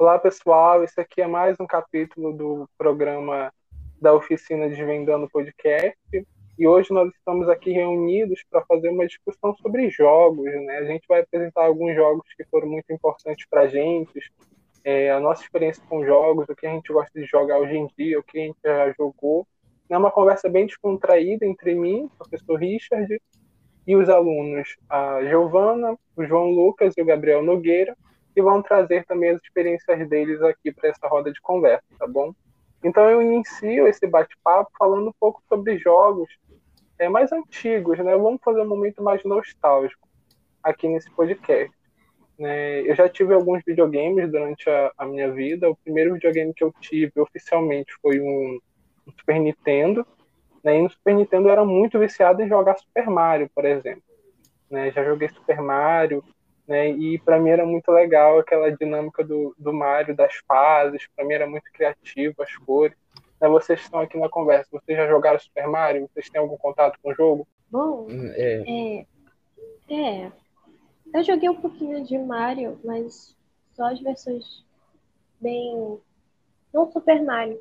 Olá, pessoal. Esse aqui é mais um capítulo do programa da Oficina Desvendando Podcast. E hoje nós estamos aqui reunidos para fazer uma discussão sobre jogos. Né? A gente vai apresentar alguns jogos que foram muito importantes para a gente, é, a nossa experiência com jogos, o que a gente gosta de jogar hoje em dia, o que a gente já jogou. É uma conversa bem descontraída entre mim, o professor Richard, e os alunos, a Giovana, o João Lucas e o Gabriel Nogueira, que vão trazer também as experiências deles aqui para essa roda de conversa, tá bom? Então eu inicio esse bate-papo falando um pouco sobre jogos é, mais antigos, né? Vamos fazer um momento mais nostálgico aqui nesse podcast. Né? Eu já tive alguns videogames durante a, a, minha vida. O primeiro videogame que eu tive oficialmente foi um, um Super Nintendo. Né? E no Super Nintendo eu era muito viciado em jogar Super Mario, por exemplo. Né? Já joguei Super Mario, né? E para mim era muito legal aquela dinâmica do, do Mario, das fases. Para mim era muito criativo, as cores. Né? Vocês estão aqui na conversa. Vocês já jogaram Super Mario? Vocês têm algum contato com o jogo? Bom, hum, é. é, é. Eu joguei um pouquinho de Mario, mas só as versões bem. Não Super Mario.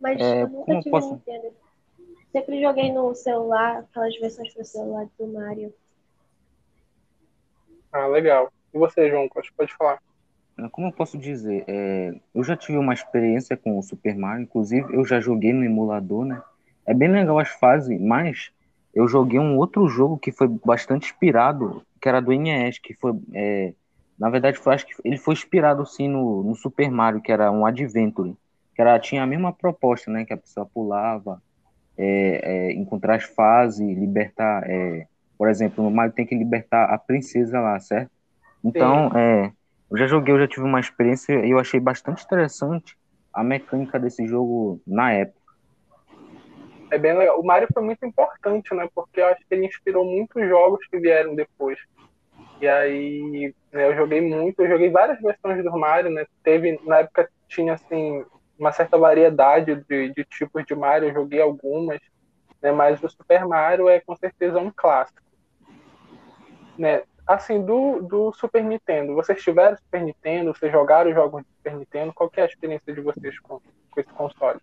Mas é, eu nunca tive posso... Nintendo. Sempre joguei no celular, aquelas versões para celular do Mario. Ah, legal. E você, João, pode falar? Ah, como eu posso dizer? É, eu já tive uma experiência com o Super Mario, inclusive eu já joguei no emulador, né? É bem legal as fases, mas eu joguei um outro jogo que foi bastante inspirado, que era do NES, que foi. É, na verdade, foi, acho que ele foi inspirado sim no, no Super Mario, que era um Adventure, que era, tinha a mesma proposta, né? Que a pessoa pulava, é, é, encontrar as fases, libertar. Por exemplo, no Mario tem que libertar a princesa lá, certo? Então, é, eu já joguei, eu já tive uma experiência e eu achei bastante interessante a mecânica desse jogo na época. É bem legal. O Mario foi muito importante, né? Porque eu acho que ele inspirou muitos jogos que vieram depois. E aí, né, eu joguei muito, eu joguei várias versões do Mario, né? Teve, na época tinha assim uma certa variedade de, de tipos de Mario, eu joguei algumas, né? Mas o Super Mario é com certeza um clássico né, assim, do, do Super Nintendo, vocês tiveram Super Nintendo, vocês jogaram jogos de Super Nintendo, qual é a experiência de vocês com, com esse console?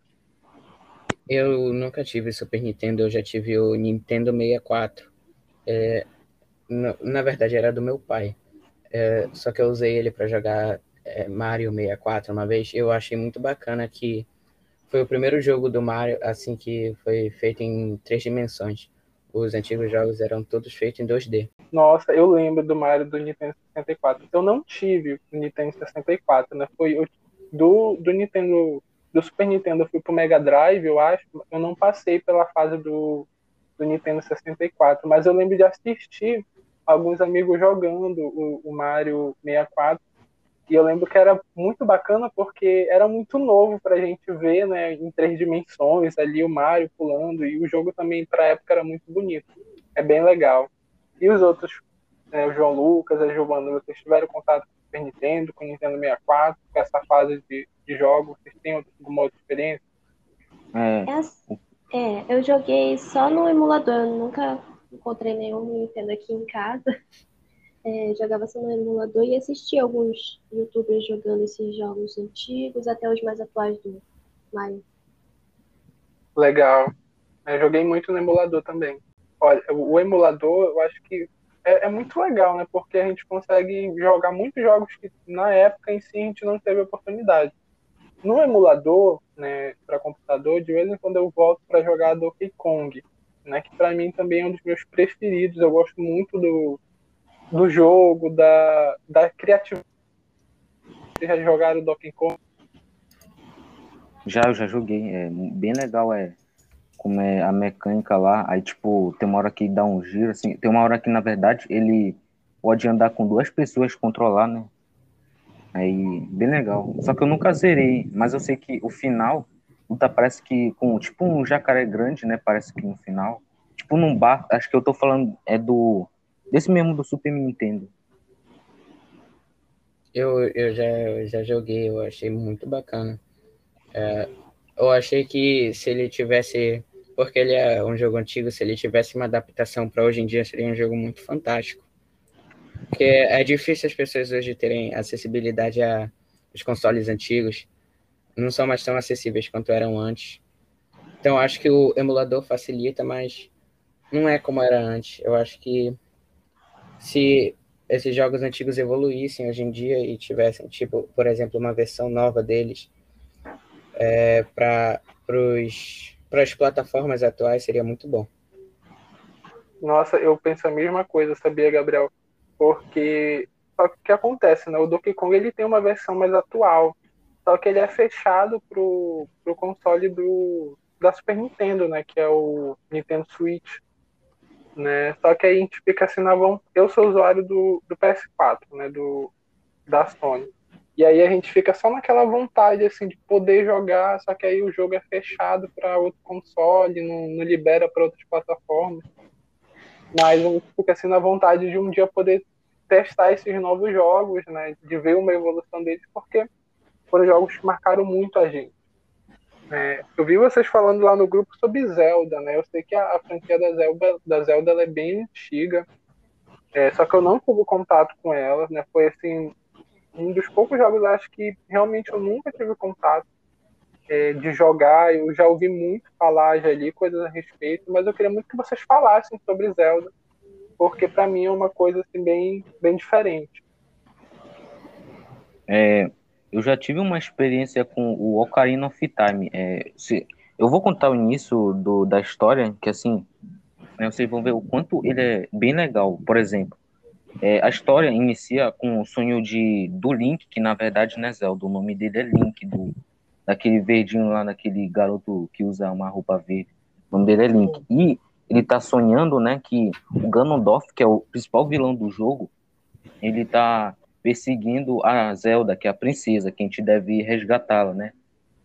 Eu nunca tive Super Nintendo, eu já tive o Nintendo 64. É, na, na verdade, era do meu pai. É, só que eu usei ele para jogar é, Mario 64 uma vez. Eu achei muito bacana que foi o primeiro jogo do Mario assim que foi feito em três dimensões. Os antigos jogos eram todos feitos em 2D. Nossa, eu lembro do Mario do Nintendo 64. Eu não tive o Nintendo 64, né? Foi o, do, do Nintendo. Do Super Nintendo eu fui pro Mega Drive, eu acho. Eu não passei pela fase do, do Nintendo 64, mas eu lembro de assistir alguns amigos jogando o, o Mario 64 e eu lembro que era muito bacana porque era muito novo para a gente ver, né, em três dimensões ali o Mario pulando e o jogo também para época era muito bonito. É bem legal. E os outros, né, o João Lucas, a Giovanna, vocês tiveram contato com o Super Nintendo, com o Nintendo 64, com essa fase de, de jogos? Vocês têm alguma outra experiência? É. é, eu joguei só no emulador, eu nunca encontrei nenhum Nintendo aqui em casa é, jogava só no emulador e assistia alguns youtubers jogando esses jogos antigos até os mais atuais do Mario. Legal. Eu joguei muito no emulador também. Olha, o emulador eu acho que é, é, muito legal, né? Porque a gente consegue jogar muitos jogos que na época em si a gente não teve oportunidade. No emulador, né, para computador, de vez em quando eu volto para jogar Donkey Kong, né? Que para mim também é um dos meus preferidos. Eu gosto muito do do jogo, da, da criatividade. Vocês já jogaram Donkey Kong? Já, eu já joguei. É bem legal, é como é a mecânica lá. Aí, tipo, tem uma hora que dá um giro, assim. Tem uma hora que, na verdade, ele pode andar com duas pessoas, controlar, né? Aí, bem legal. Só que eu nunca zerei, mas eu sei que o final, luta parece que com, tipo, um jacaré grande, né? Parece que no final. Tipo, num bar, acho que eu tô falando, é do Desse mesmo do Super Nintendo. Eu, eu, já, eu já joguei, eu achei muito bacana. É, eu achei que se ele tivesse. Porque ele é um jogo antigo, se ele tivesse uma adaptação para hoje em dia, seria um jogo muito fantástico. Porque é difícil as pessoas hoje terem acessibilidade a, os consoles antigos não são mais tão acessíveis quanto eram antes. Então acho que o emulador facilita, mas não é como era antes. Eu acho que se esses jogos antigos evoluíssem hoje em dia e tivessem, tipo, por exemplo, uma versão nova deles é, para as plataformas atuais, seria muito bom. Nossa, eu penso a mesma coisa, sabia, Gabriel? Porque só que o que acontece, né? O Donkey Kong ele tem uma versão mais atual, só que ele é fechado pro, pro console do da Super Nintendo, né? Que é o Nintendo Switch né? Só que aí a gente fica assim na vontade. Eu sou usuário do, do PS4, né? Do, da Sony. E aí a gente fica só naquela vontade assim de poder jogar, só que aí o jogo é fechado para outro console, não, não libera para outras plataformas. Mas a gente fica assim na vontade de um dia poder testar esses novos jogos, né? De ver uma evolução deles, porque foram jogos que marcaram muito a gente. É, eu vi vocês falando lá no grupo sobre Zelda, né? Eu sei que a, a franquia da Zelda, da Zelda é bem antiga, é, só que eu não tive contato com ela, né? Foi assim um dos poucos jogos, acho que realmente eu nunca tive contato é, de jogar. Eu já ouvi muito falar, já li coisas a respeito, mas eu queria muito que vocês falassem sobre Zelda, porque para mim é uma coisa assim bem, bem diferente. É, eu já tive uma experiência com o Ocarina of Time. É, se, eu vou contar o início do, da história, que assim, né, vocês vão ver o quanto ele é bem legal. Por exemplo, é, a história inicia com o sonho de, do Link, que na verdade não é Zelda, o nome dele é Link, do, daquele verdinho lá, daquele garoto que usa uma roupa verde. O nome dele é Link. E ele tá sonhando, né, que o Ganondorf, que é o principal vilão do jogo, ele tá perseguindo a Zelda, que é a princesa, que a gente deve resgatá-la, né?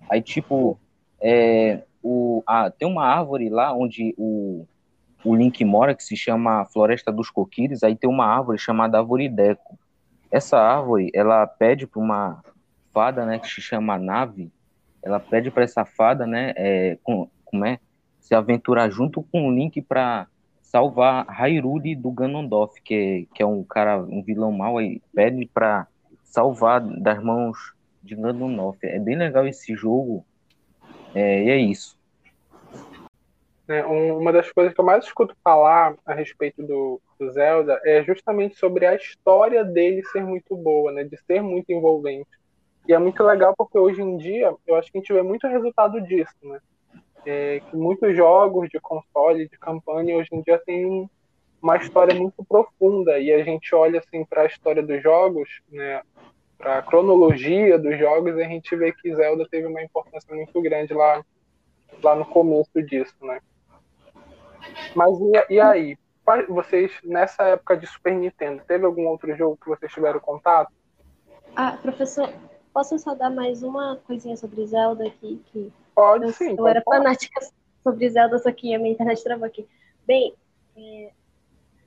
Aí, tipo, é, o, a, tem uma árvore lá onde o, o Link mora, que se chama Floresta dos Coquires, aí tem uma árvore chamada Árvore Deco. Essa árvore, ela pede para uma fada, né, que se chama Nave, ela pede para essa fada, né, é, com, como é, se aventurar junto com o Link para salvar Hyrule do Ganondorf, que é, que é um cara, um vilão mau, e pede para salvar das mãos de Ganondorf. É bem legal esse jogo, é, e é isso. É, uma das coisas que eu mais escuto falar a respeito do, do, Zelda é justamente sobre a história dele ser muito boa, né, de ser muito envolvente. E é muito legal porque hoje em dia eu acho que a gente vê muito resultado disso, né? É, que muitos jogos de console, de campanha, hoje em dia tem uma história muito profunda e a gente olha assim para a história dos jogos, né, para a cronologia dos jogos, e a gente vê que Zelda teve uma importância muito grande lá, lá no começo disso, né? Mas e, e aí? Vocês, nessa época de Super Nintendo, teve algum outro jogo que vocês tiveram contato? Ah, professor, posso só dar mais uma coisinha sobre Zelda aqui? Que Pode eu, sim. Eu pode era fanática sobre Zelda, só que a minha internet travou aqui. Bem, é,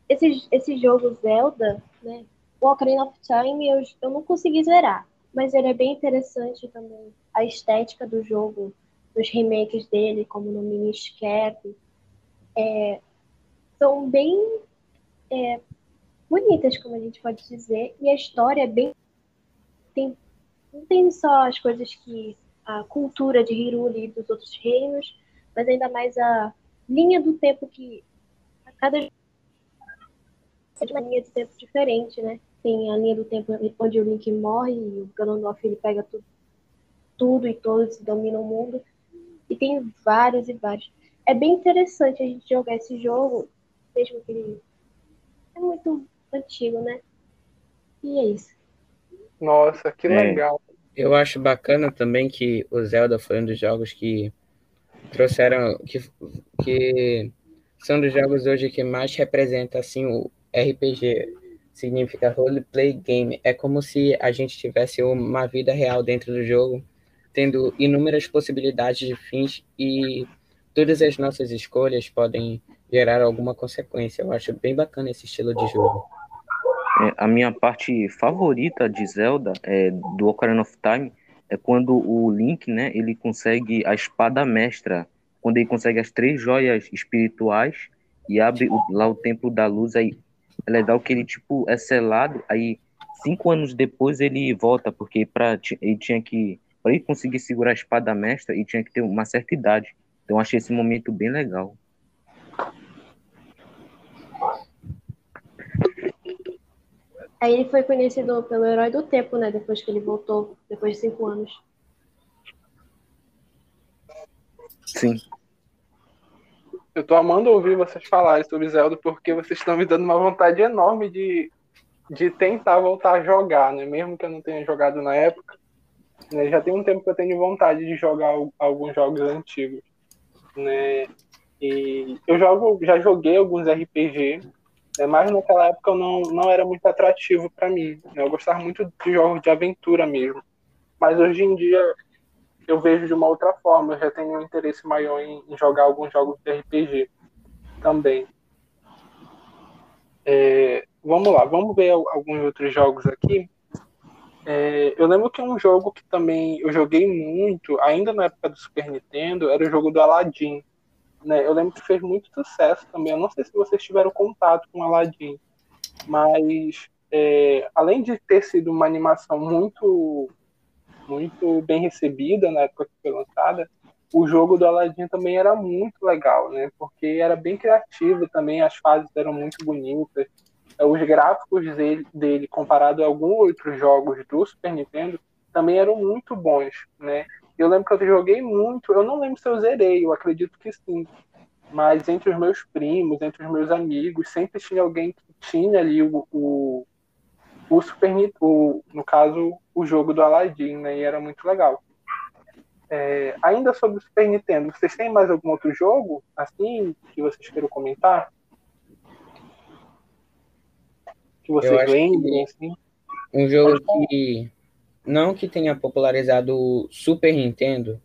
esse, esse jogo Zelda, né? O Ocarina of Time, eu, eu não consegui zerar. Mas ele é bem interessante também. A estética do jogo, dos remakes dele, como no Minish Cap, é, são bem é, bonitas, como a gente pode dizer. E a história é bem. Tem, não tem só as coisas que a cultura de Hiruli e dos outros reinos, mas ainda mais a linha do tempo que a cada é uma linha de tempo diferente, né? Tem a linha do tempo onde o Link morre e o Ganondorf ele pega tudo, tudo e todos e domina o mundo. E tem vários e vários. É bem interessante a gente jogar esse jogo, mesmo que ele é muito antigo, né? E é isso. Nossa, que É. legal. Eu acho bacana também que o Zelda foi um dos jogos que trouxeram, que, que são dos jogos hoje que mais representa assim o RPG. Significa Role Play Game. É como se a gente tivesse uma vida real dentro do jogo, tendo inúmeras possibilidades de fins e todas as nossas escolhas podem gerar alguma consequência. Eu acho bem bacana esse estilo de jogo. É, a minha parte favorita de Zelda, é, do Ocarina of Time, é quando o Link, né, ele consegue a espada mestra, quando ele consegue as três joias espirituais e abre o- lá o Templo da Luz, aí é legal que ele, tipo, é selado, aí cinco anos depois ele volta, porque pra, ele tinha que. Para ele conseguir segurar a espada mestra, ele tinha que ter uma certa idade. Então achei esse momento bem legal. Aí ele foi conhecido pelo herói do tempo, né? Depois que ele voltou, depois de cinco anos. Sim. Eu tô amando ouvir vocês falarem sobre Zelda porque vocês estão me dando uma vontade enorme de, de tentar voltar a jogar, né? Mesmo que eu não tenha jogado na época. Né? Já tem um tempo que eu tenho vontade de jogar alguns jogos antigos. Né? E eu jogo, já joguei alguns RPG, né? mas naquela época eu não, não era muito atrativo para mim. Né? Eu gostava muito de jogos de aventura mesmo. Mas hoje em dia eu vejo de uma outra forma. Eu já tenho um interesse maior em, em jogar alguns jogos de RPG também. É, vamos lá, vamos ver alguns outros jogos aqui. É, eu lembro que um jogo que também eu joguei muito, ainda na época do Super Nintendo, era o jogo do Aladdin. Né? Eu lembro que fez muito sucesso também. Eu não sei se vocês tiveram contato com Aladdin, mas é, além de ter sido uma animação muito muito bem recebida na época que foi lançada, o jogo do Aladdin também era muito legal, né? Porque era bem criativo também, as fases eram muito bonitas. Os gráficos dele, dele comparado a alguns outros jogos do Super Nintendo, também eram muito bons, né? Eu lembro que eu joguei muito, eu não lembro se eu zerei, eu acredito que sim. Mas entre os meus primos, entre os meus amigos, sempre tinha alguém que tinha ali o, o, o Super Nintendo, no caso, o jogo do Aladdin, né? E era muito legal. É, ainda sobre o Super Nintendo, vocês têm mais algum outro jogo, assim, que vocês queiram comentar? Que vocês lembrem, assim? Um jogo que não que tenha popularizado o Super Nintendo,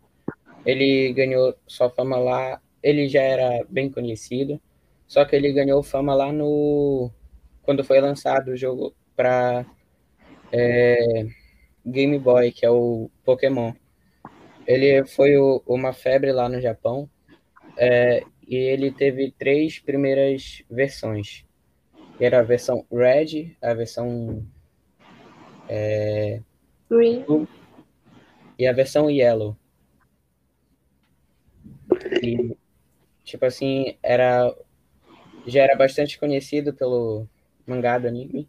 ele ganhou sua fama lá, ele já era bem conhecido, só que ele ganhou fama lá no quando foi lançado o jogo para é, Game Boy, que é o Pokémon. Ele foi o, uma febre lá no Japão é, e ele teve três primeiras versões. Era a versão Red, a versão é, Green e a versão Yellow. E, tipo assim, era já era bastante conhecido pelo mangá do anime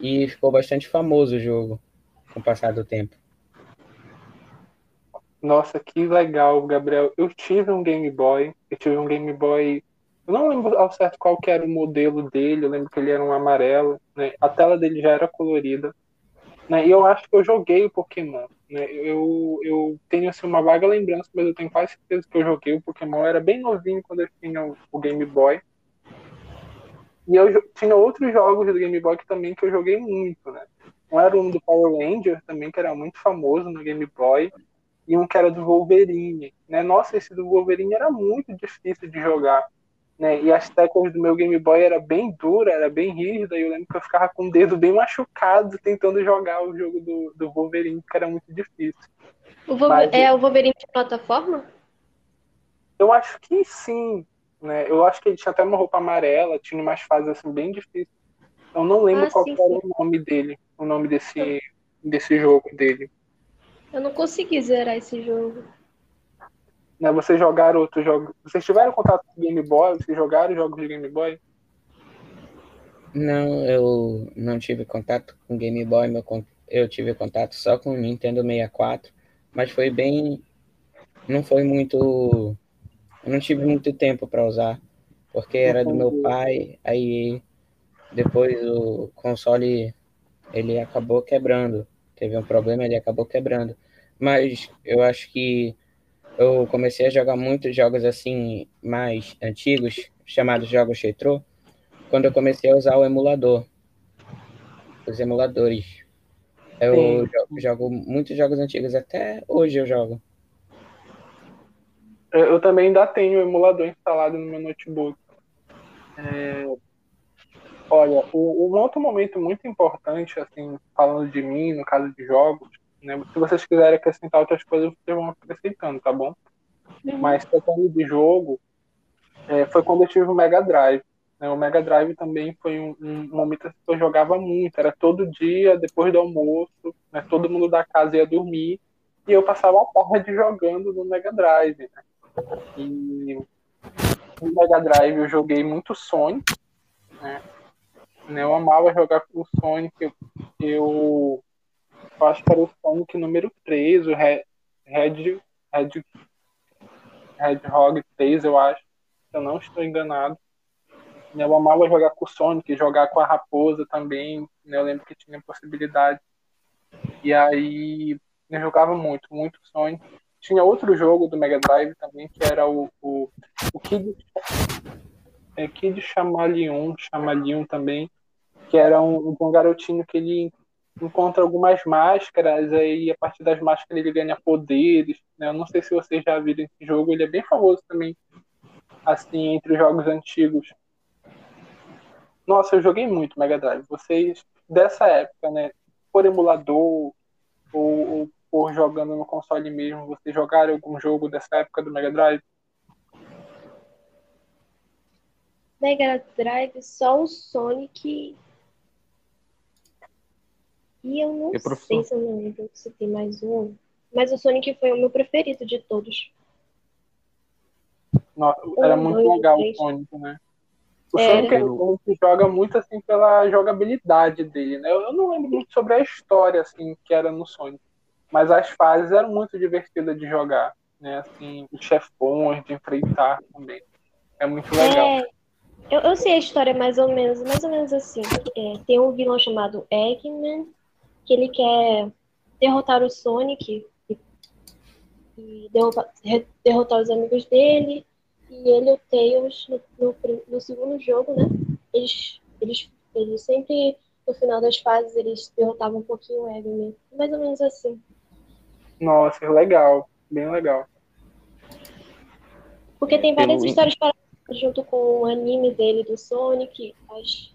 e ficou bastante famoso o jogo com o passar do tempo. Nossa, que legal, Gabriel. Eu tive um Game Boy, eu tive um Game Boy. Eu não lembro ao certo qual que era o modelo dele, eu lembro que ele era um amarelo, né? A tela dele já era colorida. Né? E eu acho que eu joguei o Pokémon. Né? Eu, eu tenho assim, uma vaga lembrança, mas eu tenho quase certeza que eu joguei o Pokémon. Eu era bem novinho quando eu tinha o, o Game Boy. E eu tinha outros jogos do Game Boy que também que eu joguei muito, né? Um era um do Power Ranger também, que era muito famoso no Game Boy, e um que era do Wolverine, né? Nossa, esse do Wolverine era muito difícil de jogar, né? E as teclas do meu Game Boy era bem dura, era bem rígida, e eu lembro que eu ficava com o dedo bem machucado tentando jogar o jogo do, do Wolverine, que era muito difícil. O Mas, é o Wolverine de plataforma? Eu acho que sim, né? Eu acho que ele tinha até uma roupa amarela, tinha umas fases assim bem difíceis. Eu não lembro ah, qual sim, era sim. o nome dele, o nome desse, desse jogo dele. Eu não consegui zerar esse jogo. Né, vocês jogaram outros jogos. Vocês tiveram contato com Game Boy? Vocês jogaram jogos de Game Boy? Não, eu não tive contato com Game Boy, meu, eu tive contato só com o Nintendo 64, mas foi bem. Não foi muito eu não tive muito tempo para usar, porque era do meu pai, aí depois o console ele acabou quebrando. Teve um problema, ele acabou quebrando. Mas eu acho que eu comecei a jogar muitos jogos assim mais antigos, chamados jogos retro, quando eu comecei a usar o emulador. Os emuladores. Eu jogo, jogo muitos jogos antigos, até hoje eu jogo. Eu também ainda tenho o emulador instalado no meu notebook. É, olha, um outro momento muito importante, assim, falando de mim, no caso de jogos, né, se vocês quiserem acrescentar outras coisas, vocês vão acrescentando, tá bom? Uhum. Mas tratando de jogo, é, foi quando eu tive o Mega Drive. Né? O Mega Drive também foi um, um momento que eu jogava muito, era todo dia, depois do almoço, né? todo mundo da casa ia dormir, e eu passava a tarde jogando no Mega Drive. Né? E no Mega Drive eu joguei muito Sonic, né? Eu amava jogar com o Sonic, eu, eu, eu acho que era o Sonic número 3, o Red, Red, Red, Hedgehog 3, eu acho, se eu não estou enganado. Eu amava jogar com o Sonic, jogar com a Raposa também. Né? Eu lembro que tinha possibilidade. E aí eu jogava muito, muito Sonic. Tinha outro jogo do Mega Drive também, que era o, o, o Kid, é, Kid Chamaleon, Chamaleon também, que era um, um garotinho que ele encontra algumas máscaras, aí a partir das máscaras ele ganha poderes. Né? Eu não sei se vocês já viram esse jogo, ele é bem famoso também, assim, entre os jogos antigos. Nossa, eu joguei muito Mega Drive. Vocês, dessa época, né? Por emulador ou, ou por jogando no console mesmo, vocês jogaram algum jogo dessa época do Mega Drive? Mega Drive, só o Sonic. E eu não sei se eu não lembro se tem mais um. Mas o Sonic foi o meu preferido de todos. Nossa, era um, muito dois, legal três. o Sonic, né? O Sonic é. joga muito assim pela jogabilidade dele, né? Eu não lembro muito sobre a história assim que era no Sonic, mas as fases eram muito divertidas de jogar, né? Assim, os chefões de enfrentar também. É muito legal. É, eu, eu sei a história mais ou menos, mais ou menos assim. É, tem um vilão chamado Eggman que ele quer derrotar o Sonic e, derrotar, derrotar os amigos dele e ele e o Tails, no, no, no, segundo jogo, né? Eles, eles, eles sempre, no final das fases, eles derrotavam um pouquinho o Eggman. Mais ou menos assim. Nossa, legal. Bem legal. Porque tem várias Eu... histórias para junto com o anime dele do Sonic, as,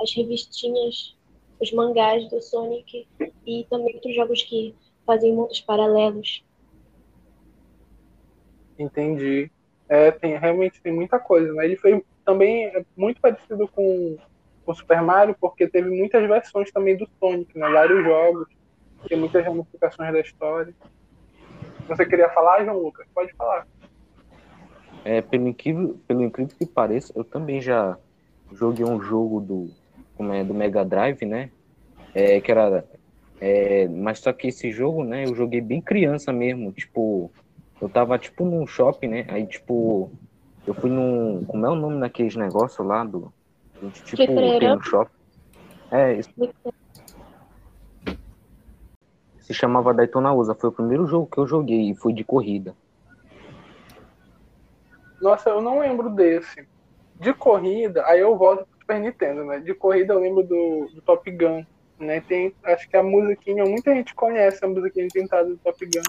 as revistinhas, os mangás do Sonic e também outros jogos que fazem mundos paralelos. Entendi. É, tem, realmente tem muita coisa, né? Ele foi também é muito parecido com o Super Mario, porque teve muitas versões também do Sonic, né? Vários jogos, tem muitas ramificações da história. Você queria falar, João Lucas? Pode falar. É, pelo incrível, pelo incrível que pareça, eu também já joguei um jogo do, como é, do Mega Drive, né? É, que era. É, mas só que esse jogo, né, eu joguei bem criança mesmo, tipo, eu tava, tipo, num shopping, né? Aí, tipo, eu fui num. Como é o nome daqueles negócios lá do. Tipo, tem no shopping. É, isso. Se chamava Daytona USA. Foi o primeiro jogo que eu joguei e foi de corrida. Nossa, eu não lembro desse. De corrida, aí eu volto Super Nintendo, né? De corrida eu lembro do, do Top Gun. Né? Tem, acho que a musiquinha, muita gente conhece a musiquinha de entrada do Top Gun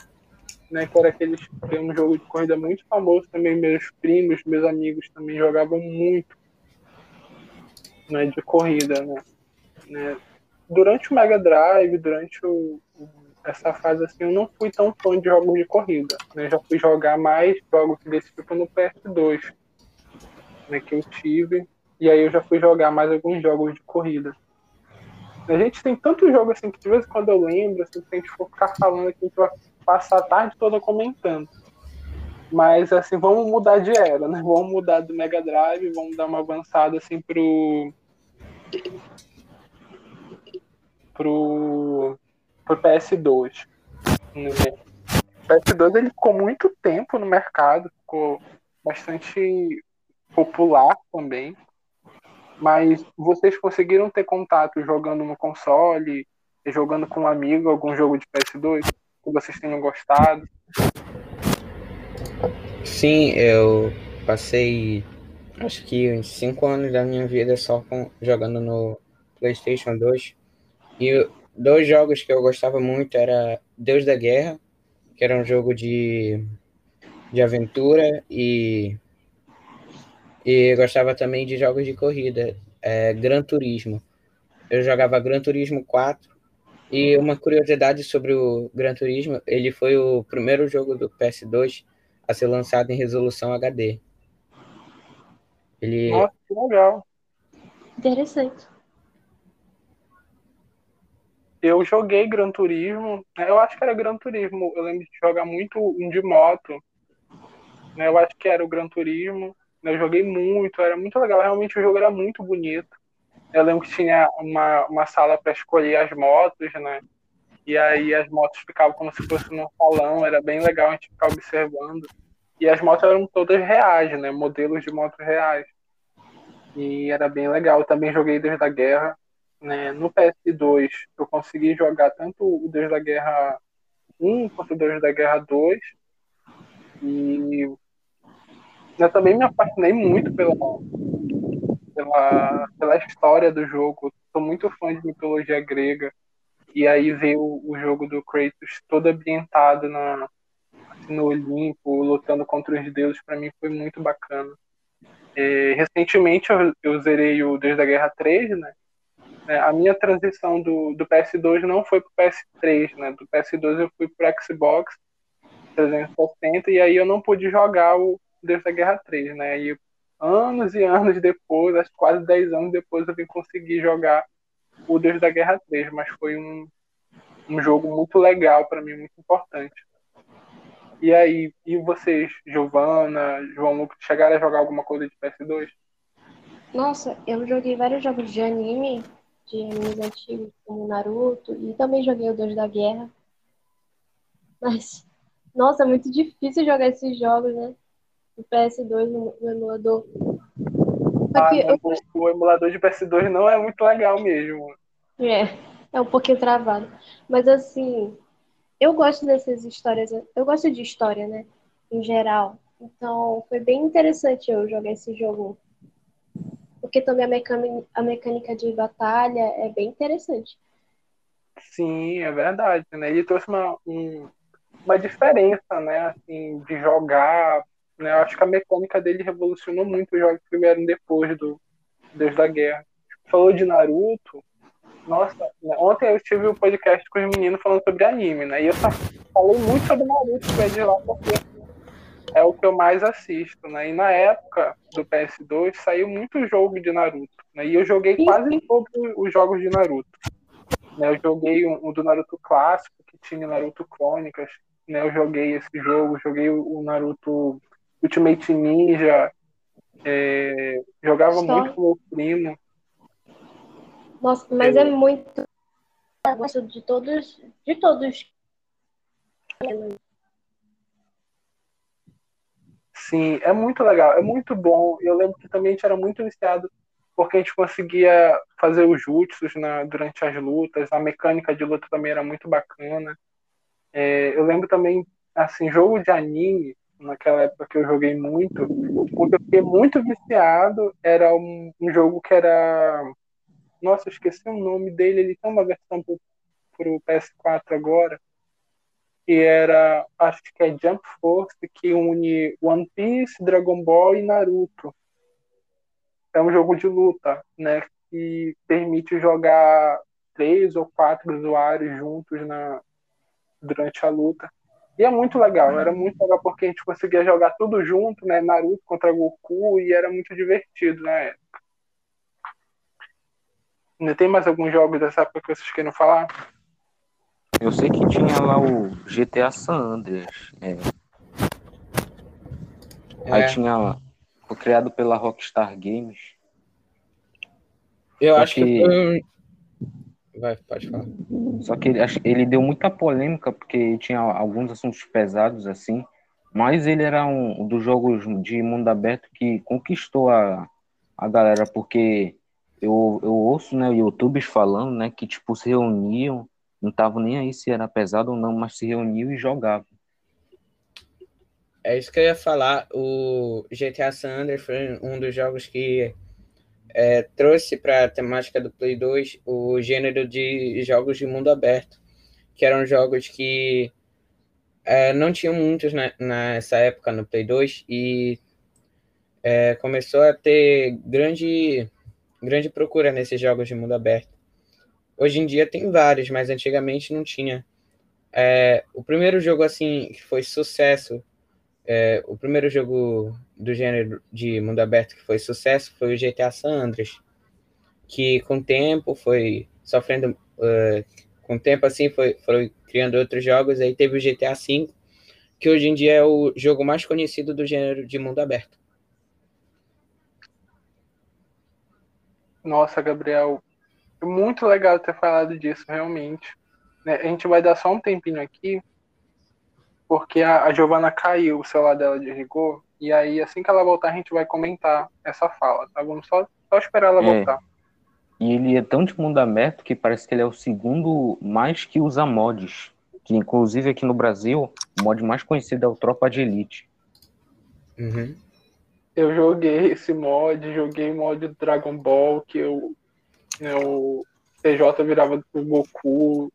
né, que era aquele que um jogo de corrida muito famoso também, meus primos, meus amigos também jogavam muito né, de corrida, né, né. Durante o Mega Drive, durante o, essa fase assim, eu não fui tão fã de jogos de corrida, né, já fui jogar mais jogos desse tipo no PS2, né, que eu tive, e aí eu já fui jogar mais alguns jogos de corrida. A gente tem tanto jogo assim que de vez em quando eu lembro, assim, se a gente for ficar falando aqui, a gente vai passar a tarde toda comentando. Mas assim, vamos mudar de era, né? Vamos mudar do Mega Drive, vamos dar uma avançada assim pro pro pro PS2. Né? O PS2 ele ficou muito tempo no mercado, ficou bastante popular também. Mas vocês conseguiram ter contato jogando no console, jogando com um amigo algum jogo de PS2? que vocês tenham gostado? Sim, eu passei acho que uns 5 anos da minha vida só com, jogando no PlayStation 2. E dois jogos que eu gostava muito era Deus da Guerra, que era um jogo de, de aventura e e gostava também de jogos de corrida, é, Gran Turismo. Eu jogava Gran Turismo 4 e uma curiosidade sobre o Gran Turismo, ele foi o primeiro jogo do PS2 a ser lançado em resolução HD. Ele, Nossa, que legal. Interessante. Eu joguei Gran Turismo, né, eu acho que era Gran Turismo, eu lembro de jogar muito um de moto, né, eu acho que era o Gran Turismo, eu joguei muito, era muito legal, realmente o jogo era muito bonito. Eu lembro que tinha uma, uma sala para escolher as motos, né? E aí as motos ficavam como se fosse num salão, era bem legal a gente ficar observando. E as motos eram todas reais, né? Modelos de motos reais. E era bem legal. Eu também joguei Deus da Guerra. Né? No PS2 eu consegui jogar tanto o Deus da Guerra 1 quanto o Deus da Guerra 2. E eu também me apaixonei muito pela, pela, pela história do jogo. Sou muito fã de mitologia grega. E aí ver o, jogo do Kratos todo ambientado na, assim, no Olimpo, lutando contra os deuses, para mim foi muito bacana. E, recentemente eu, eu zerei o Deus da Guerra 3, né? É, a minha transição do, do PS2 não foi pro PS3, né? Do PS2 eu fui pro Xbox 360 e aí eu não pude jogar o Deus da Guerra 3, né? E anos e anos depois, acho quase 10 anos depois, eu vim conseguir jogar o Deus da Guerra 3, mas foi um, um jogo muito legal para mim, muito importante. E aí, e vocês, Giovana, João Lucas, chegaram a jogar alguma coisa de PS2? Nossa, eu joguei vários jogos de anime, de animes antigos, como Naruto, e também joguei o Deus da Guerra. Mas, nossa, é muito difícil jogar esses jogos, né? No PS2, no, no emulador. Ah, eu... o, emulador de PS2 não é muito legal mesmo. É, é um pouquinho travado. Mas assim, eu gosto dessas histórias, eu gosto de história, né? Em geral. Então, foi bem interessante eu jogar esse jogo. Porque também a mecânica, a mecânica de batalha é bem interessante. Sim, é verdade, né? Ele trouxe uma, um, uma diferença, né? Assim, de jogar né? Eu acho que a mecânica dele revolucionou muito os jogos que vieram depois do Deus da Guerra. Falou de Naruto. Nossa, né? ontem eu tive o um podcast com os meninos falando sobre anime, né? E eu só falei muito sobre Naruto com eles lá, porque é o que eu mais assisto, né? E na época do PS2 saiu muito jogo de Naruto, né? E eu joguei quase todos os jogos de Naruto. Né? Eu joguei um, um do Naruto clássico, que tinha Naruto Crônicas, né? Eu joguei esse jogo, joguei o Naruto Ultimate Ninja, é, jogava Só. muito com o primo. Nossa, mas é, é muito. Eu gosto de todos. De todos. Sim, é muito legal, é muito bom. Eu lembro que também a gente era muito iniciado porque a gente conseguia fazer os jutsus né, durante as lutas, a mecânica de luta também era muito bacana. É, eu lembro também, assim, jogo de anime, naquela época que eu joguei muito, o que eu fiquei muito viciado era um, um, jogo que era. Nossa, eu esqueci o nome dele, ele tem uma versão pro, pro PS4 agora, que era, acho que é Jump Force, que une One Piece, Dragon Ball e Naruto. É um jogo de luta, né? Que permite jogar três ou quatro usuários juntos na, durante a luta. E é muito legal, era muito legal porque a gente conseguia jogar tudo junto, né? Naruto contra Goku, e era muito divertido na época. Ainda tem mais alguns jogos dessa época que vocês queiram falar? Eu sei que tinha lá o GTA San Andreas. É. É. Aí tinha. Foi criado pela Rockstar Games. Eu acho que, que foi Vai, pode falar. Só que ele, ele deu muita polêmica porque tinha alguns assuntos pesados assim, mas ele era um dos jogos de mundo aberto que conquistou a, a galera porque eu, eu ouço, né, youtubers falando, né, que tipo se reuniam, não estavam nem aí se era pesado ou não, mas se reuniam e jogavam. É isso que eu ia falar. O GTA San Andreas foi um dos jogos que é, trouxe para a temática do Play 2 o gênero de jogos de mundo aberto, que eram jogos que é, não tinham muitos na, nessa época no Play 2 e é, começou a ter grande, grande procura nesses jogos de mundo aberto. Hoje em dia tem vários, mas antigamente não tinha. É, o primeiro jogo assim que foi sucesso é, o primeiro jogo do gênero de mundo aberto que foi sucesso foi o GTA San Andreas. que com o tempo foi sofrendo, uh, com o tempo assim foi, foi criando outros jogos, aí teve o GTA V, que hoje em dia é o jogo mais conhecido do gênero de mundo aberto. Nossa, Gabriel, muito legal ter falado disso, realmente. Né, a gente vai dar só um tempinho aqui, porque a, a Giovana caiu, o celular dela desligou, e aí assim que ela voltar a gente vai comentar essa fala, tá? Vamos só, só esperar ela é. voltar. E ele é tão de mundo aberto que parece que ele é o segundo mais que usa mods. Que inclusive aqui no Brasil, o mod mais conhecido é o Tropa de Elite. Uhum. Eu joguei esse mod, joguei mod do Dragon Ball, que eu, né, o CJ virava o Goku,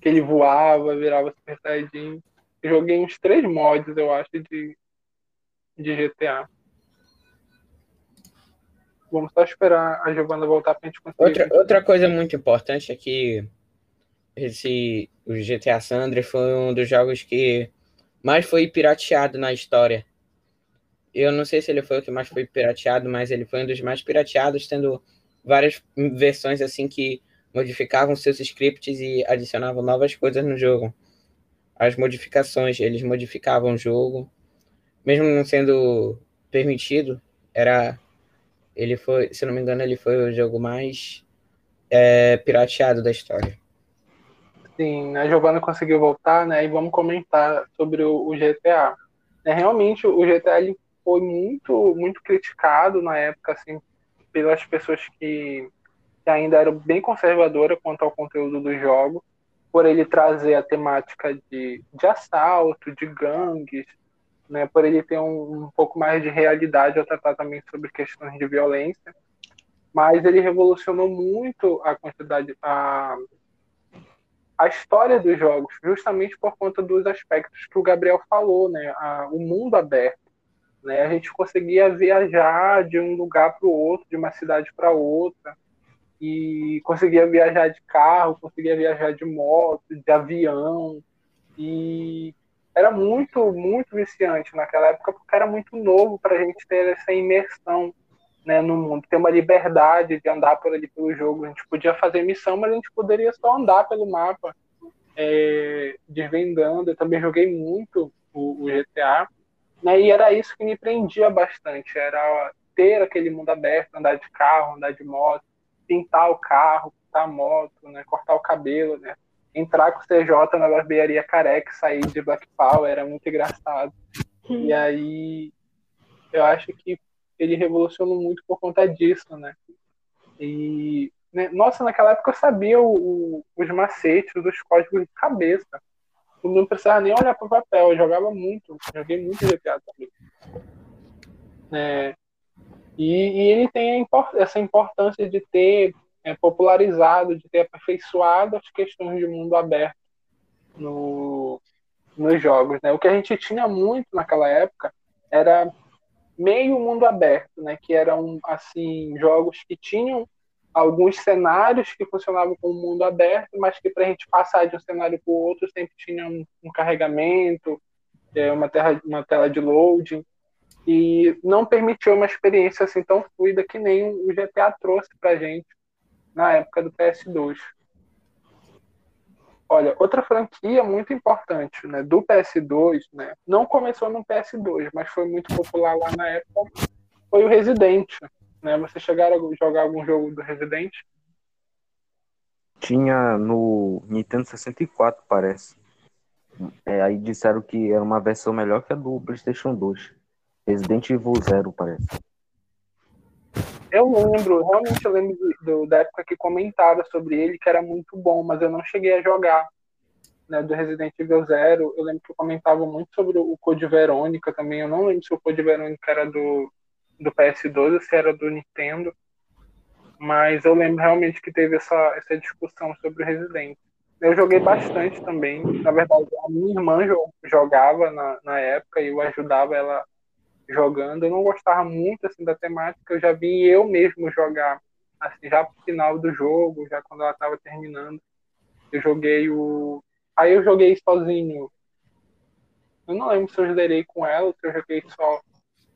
que ele voava, virava Super Saiyajin. Joguei uns três mods, eu acho, de, de GTA. Vamos só esperar a Giovana voltar pra gente conseguir. Outra, outra coisa muito importante é que esse, o GTA San Andreas foi um dos jogos que mais foi pirateado na história. Eu não sei se ele foi o que mais foi pirateado, mas ele foi um dos mais pirateados, tendo várias versões assim que modificavam seus scripts e adicionavam novas coisas no jogo. As modificações, eles modificavam o jogo, mesmo não sendo permitido, era ele foi, se não me engano, ele foi o jogo mais é, pirateado da história. Sim, a Giovanna conseguiu voltar, né? E vamos comentar sobre o, o GTA. É, realmente, o GTA ele foi muito, muito criticado na época, assim, pelas pessoas que, que ainda eram bem conservadoras quanto ao conteúdo do jogo, por ele trazer a temática de, de assalto, de gangues, né, por ele ter um, um pouco mais de realidade ao tratar também sobre questões de violência. Mas ele revolucionou muito a quantidade, a, a história dos jogos, justamente por conta dos aspectos que o Gabriel falou, né, a, o mundo aberto. Né, a gente conseguia viajar de um lugar para o outro, de uma cidade para outra, e conseguia viajar de carro, conseguia viajar de moto, de avião, e era muito, muito viciante naquela época, porque era muito novo para a gente ter essa imersão né, no mundo, ter uma liberdade de andar por ali pelo jogo. A gente podia fazer missão, mas a gente poderia só andar pelo mapa, é, desvendando. Eu também joguei muito o, o GTA, né, e era isso que me prendia bastante, era ter aquele mundo aberto, andar de carro, andar de moto, pintar o carro, pintar a moto, né, cortar o cabelo, né, entrar com o CJ na barbearia careca e sair de Black Power, era muito engraçado. E aí eu acho que ele revolucionou muito por conta disso, né? E né, nossa, naquela época eu sabia o, o, os macetes, os códigos de cabeça. Eu não precisava nem olhar para o papel, eu jogava muito, joguei muito GTA também. É, e, e, ele tem import essa importância de ter é, popularizado, de ter aperfeiçoado as questões de mundo aberto no, nos jogos. Né? O que a gente tinha muito naquela época era meio mundo aberto, né? que eram assim jogos que tinham alguns cenários que funcionavam como mundo aberto, mas que para a gente passar de um cenário para o outro sempre tinha um, um carregamento, é, uma, terra, uma tela de loading, e não permitiu uma experiência assim tão fluida que nem o GTA trouxe para a gente na época do PS2. Olha, outra franquia muito importante né, do PS2, né, não começou no PS2, mas foi muito popular lá na época, foi o Resident. Né? Vocês chegaram a jogar algum jogo do Resident? Tinha no Nintendo 64, parece. É, aí disseram que era uma versão melhor que a do PlayStation 2. Resident Evil Zero, parece. Eu lembro, realmente eu lembro do, da época que comentaram sobre ele, que era muito bom, mas eu não cheguei a jogar. Né, do Resident Evil Zero, eu lembro que eu comentava muito sobre o Code Verônica também. Eu não lembro se o Code Verônica era do, do PS2 ou se era do Nintendo. Mas eu lembro realmente que teve essa, essa discussão sobre o Resident. Eu joguei bastante também. Na verdade, a minha irmã jogava na, na época e eu ajudava ela jogando. Eu não gostava muito assim da temática, eu já vi eu mesmo jogar assim já pro final do jogo, já quando ela estava terminando. Eu joguei o aí eu joguei sozinho. Eu não lembro se eu zerei com ela, se eu joguei só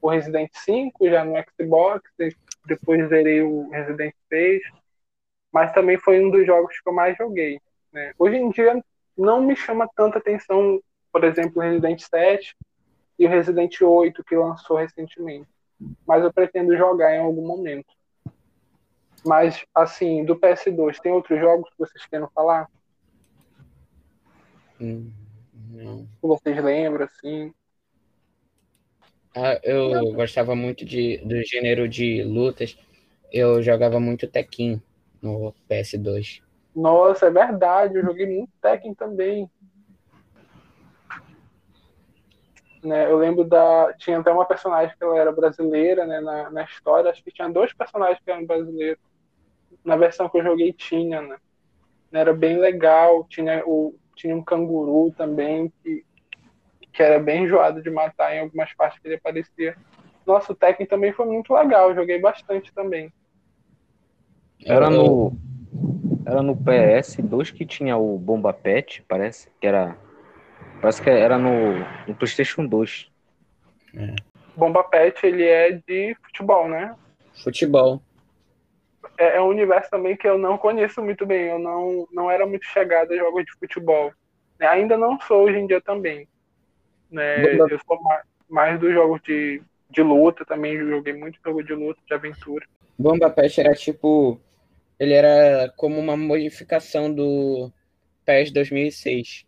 o Resident 5 já no Xbox, depois zerei o Resident 6. mas também foi um dos jogos que eu mais joguei. Né? Hoje em dia não me chama tanta atenção, por exemplo, Resident 7 e o Resident 8 que lançou recentemente, mas eu pretendo jogar em algum momento. Mas, assim, do PS2, tem outros jogos que vocês queiram falar? Hum, não. Vocês lembram, assim? Ah, eu gostava muito de, do gênero de lutas. Eu jogava muito Tekken no PS2. Nossa, é verdade. Eu joguei muito Tekken também. Né, eu lembro da. Tinha até uma personagem que ela era brasileira, né? Na, na história. Acho que tinha dois personagens que eram brasileiros. Na versão que eu joguei tinha, né? Era bem legal. Tinha, o, tinha um canguru também, que, que era bem enjoado de matar em algumas partes que ele aparecia. Nossa, o Tekken também foi muito legal. Eu joguei bastante também. Era no. Era no PS2 que tinha o Bomba Pet, parece, que era. Parece que era no, no PlayStation 2. É. Bomba Pet, ele é de futebol, né? Futebol. É, é, um universo também que eu não conheço muito bem. Eu não, não era muito chegado a jogos de futebol. Ainda não sou hoje em dia também. Né? Bomba... Eu sou mais, mais dos jogos de, de luta também. Joguei muito jogo de luta, de aventura. Bomba Pet era tipo ele era como uma modificação do PES 2006.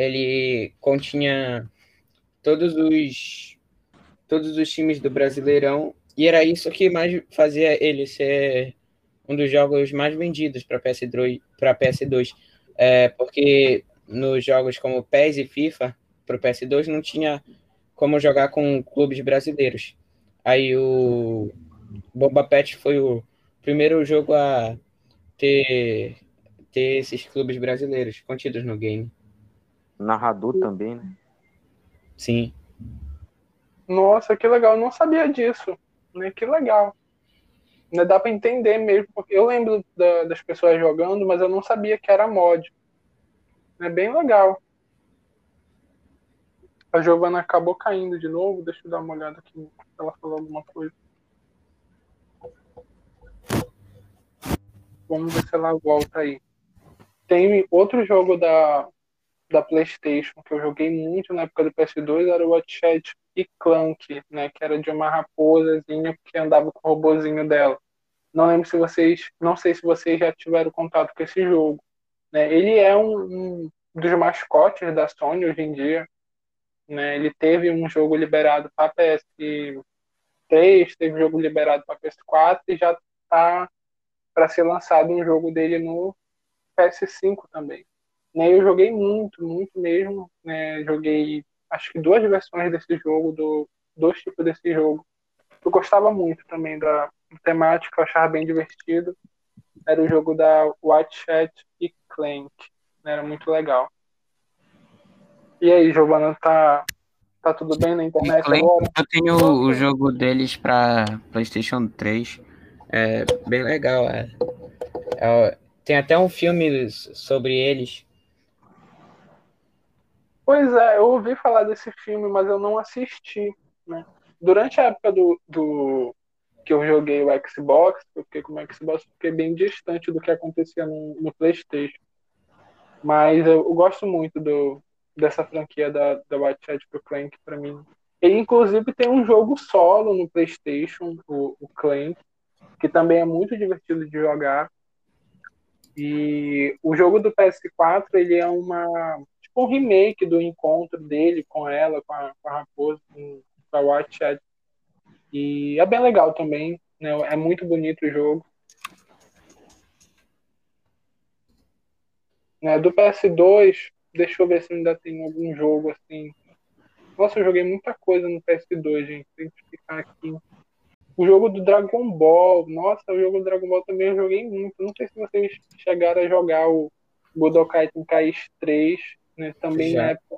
Ele continha todos os todos os times do Brasileirão e era isso que mais fazia ele ser um dos jogos mais vendidos para PS2, para PS2, é, porque nos jogos como PES e FIFA para o PS2 não tinha como jogar com clubes brasileiros. Aí o Bomba Pet foi o primeiro jogo a ter, ter esses clubes brasileiros contidos no game. Narrador também, né? Sim. Nossa, que legal. Eu não sabia disso. Né? Que legal. Não dá para entender mesmo. Porque eu lembro da, das pessoas jogando, mas eu não sabia que era mod. É bem legal. A Giovana acabou caindo de novo. Deixa eu dar uma olhada aqui. Ela falou alguma coisa. Vamos ver se ela volta aí. Tem outro jogo da, da PlayStation que eu joguei muito na época do PS2 era o Watchet e Clank, né? Que era de uma raposazinha que andava com o robozinho dela. Não lembro se vocês, não sei se vocês já tiveram contato com esse jogo. Né? Ele é um, um dos mascotes da Sony hoje em dia. Né? Ele teve um jogo liberado para PS3, teve um jogo liberado para PS4 e já está para ser lançado um jogo dele no PS5 também. Né, eu joguei muito, muito mesmo. Né, joguei acho que duas versões desse jogo, do, dois tipos desse jogo. Eu gostava muito também da temática, eu achava bem divertido. Era o jogo da White Chat e Clank. Né, era muito legal. E aí, Giovana, tá, tá tudo bem na internet Clank, agora? Eu tenho o jogo deles para PlayStation 3. É bem legal. É. É, tem até um filme sobre eles. Pois é, eu ouvi falar desse filme, mas eu não assisti. Né? Durante a época do, do que eu joguei o Xbox, eu fiquei com o Xbox, fiquei bem distante do que acontecia no, no PlayStation. Mas eu, eu, gosto muito do, dessa franquia da, da White Hat pro Clank para mim. E inclusive tem um jogo solo no PlayStation, o, o Clank, que também é muito divertido de jogar. E o jogo do PS4, ele é uma tipo um remake do encontro dele com ela, com a, com a raposa, com a White. E é bem legal também, né? É muito bonito o jogo. Né, do PS2, deixa eu ver se ainda tem algum jogo assim. Nossa, eu joguei muita coisa no PS2, gente. Tem que ficar aqui. O jogo do Dragon Ball, nossa, o jogo do Dragon Ball também eu joguei muito. Não sei se vocês chegaram a jogar o Budokai Tenkaichi 3, né? Também Já. na época.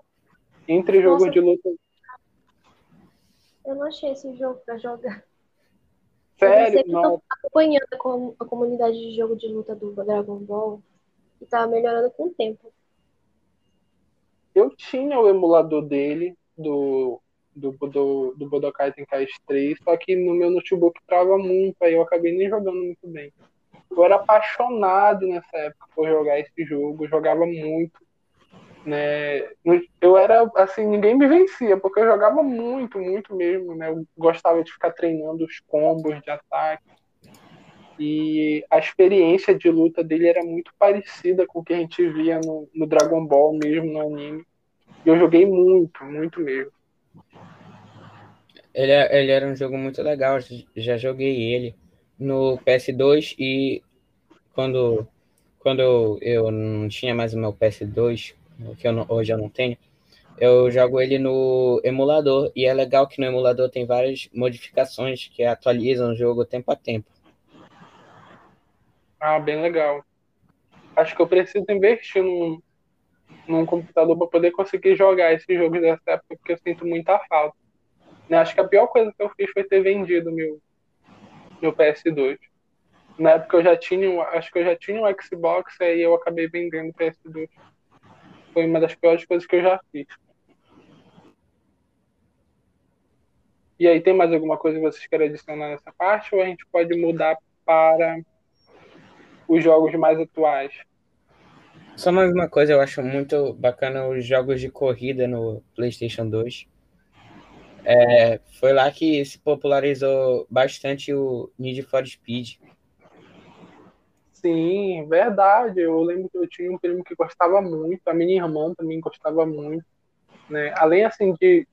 Entre nossa, jogos de luta. Eu não achei esse jogo pra jogar. Sério? Eu tô acompanhando a, comunidade de jogo de luta do Dragon Ball e tá melhorando com o tempo. Eu tinha o emulador dele, do do, do, do Budokai Tenkaichi 3, só que no meu notebook trava muito, aí eu acabei nem jogando muito bem. eu era apaixonado nessa época por jogar esse jogo, jogava muito. Né? Eu era assim, ninguém me vencia, porque eu jogava muito, muito mesmo, né? Eu gostava de ficar treinando os combos de ataque. E a experiência de luta dele era muito parecida com o que a gente via no, no Dragon Ball mesmo, no anime. E eu joguei muito, muito mesmo. Ele, é, ele era um jogo muito legal, já joguei ele no PS2 e quando, quando eu não tinha mais o meu PS2, que eu não, hoje eu não tenho, eu jogo ele no emulador e é legal que no emulador tem várias modificações que atualizam o jogo tempo a tempo. Ah, bem legal. Acho que eu preciso investir num, num computador para poder conseguir jogar esses jogos dessa época, porque eu sinto muita falta. Né? Acho que a pior coisa que eu fiz foi ter vendido meu, meu PS2. Na época eu já tinha, acho que eu já tinha um Xbox, aí eu acabei vendendo o PS2. Foi uma das piores coisas que eu já fiz. E aí, tem mais alguma coisa que vocês querem adicionar nessa parte? Ou a gente pode mudar para os jogos mais atuais? Só mais uma coisa, eu acho muito bacana os jogos de corrida no PlayStation 2. É, foi lá que se popularizou bastante o Need for Speed. Sim, verdade. Eu lembro que eu tinha um primo que gostava muito, a minha irmã também gostava muito. Né? Além assim de,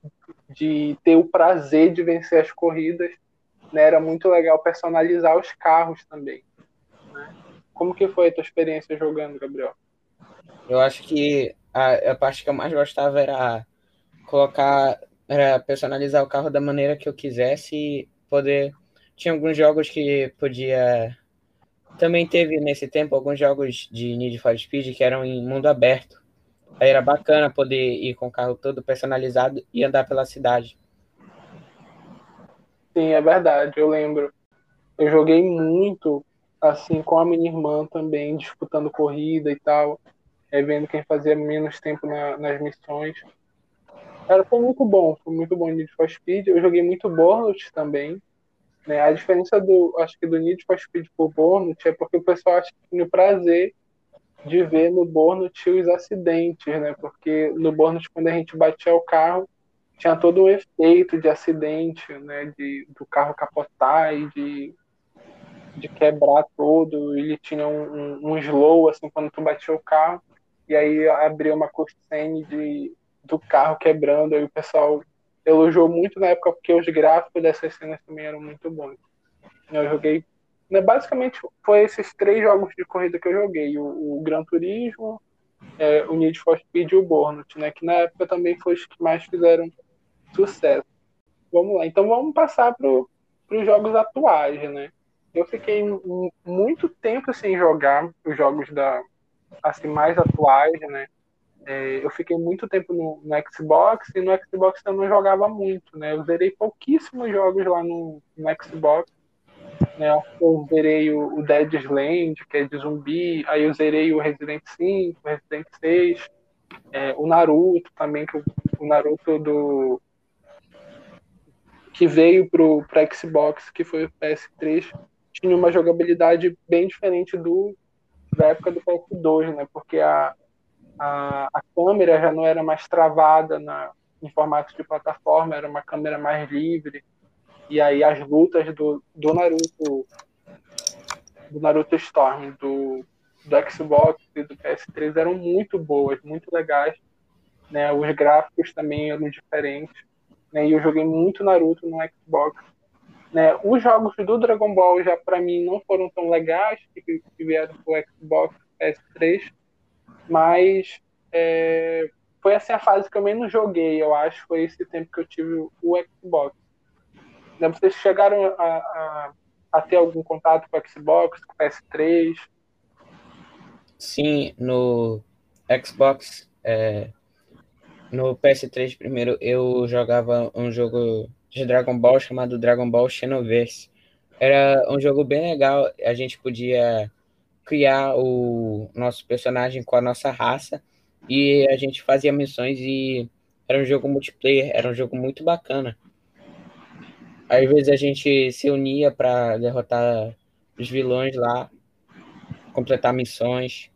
de ter o prazer de vencer as corridas, né? era muito legal personalizar os carros também. Né? Como que foi a tua experiência jogando, Gabriel? Eu acho que a, a parte que eu mais gostava era colocar era personalizar o carro da maneira que eu quisesse e poder. Tinha alguns jogos que podia. Também teve nesse tempo alguns jogos de Need for Speed que eram em mundo aberto. Aí era bacana poder ir com o carro todo personalizado e andar pela cidade. Sim, é verdade, eu lembro. Eu joguei muito assim com a minha irmã também, disputando corrida e tal, é, vendo quem fazia menos tempo na, nas missões. Cara, foi muito bom, foi muito bom Need for Speed. Eu joguei muito Burnout também. Né? A diferença do, acho que do Need for Speed por Burnout é porque o pessoal acha que tem o prazer de ver no Burnout os acidentes, né? Porque no Burnout, quando a gente batia o carro, tinha todo um efeito de acidente, né? De, do carro capotar e de, de quebrar todo. Ele tinha um, um, um slow, assim, quando tu batia o carro. E aí abria uma cutscene de do carro quebrando, aí o pessoal elogiou muito na época porque os gráficos dessas cenas também eram muito bons. Eu joguei, né, basicamente foi esses três jogos de corrida que eu joguei, o, o Gran Turismo, é, o Need for Speed e o Burnout, né, que na época também foi os que mais fizeram sucesso. Vamos lá, então vamos passar para os jogos atuais, né? Eu fiquei muito tempo sem jogar os jogos da assim mais atuais, né? É, eu fiquei muito tempo no, no, Xbox e no Xbox eu não jogava muito, né? Eu zerei pouquíssimos jogos lá no, no Xbox. Né? Eu zerei o, o Dead Island, que é de zumbi, aí eu zerei o Resident 5, o Resident 6, é, o Naruto também, que o, o Naruto do que veio pro, pro Xbox, que foi o PS3, tinha uma jogabilidade bem diferente do da época do PS2, né? Porque a, a, a câmera já não era mais travada na, em formato de plataforma, era uma câmera mais livre. E aí as lutas do, do Naruto, do Naruto Storm, do, do Xbox e do PS3 eram muito boas, muito legais. Né? Os gráficos também eram diferentes. Né? E eu joguei muito Naruto no Xbox. Né? Os jogos do Dragon Ball já para mim não foram tão legais que, que vieram pro Xbox PS3 mas é, foi assim a fase que eu menos joguei, eu acho, foi esse tempo que eu tive o Xbox. Né, vocês chegaram a, a, a ter algum contato com o Xbox, com o PS3? Sim, no Xbox, é, no PS3 primeiro, eu jogava um jogo de Dragon Ball chamado Dragon Ball Xenoverse. Era um jogo bem legal, a gente podia criar o nosso personagem com a nossa raça e a gente fazia missões e era um jogo multiplayer, era um jogo muito bacana. Às vezes a gente se unia para derrotar os vilões lá completar missões.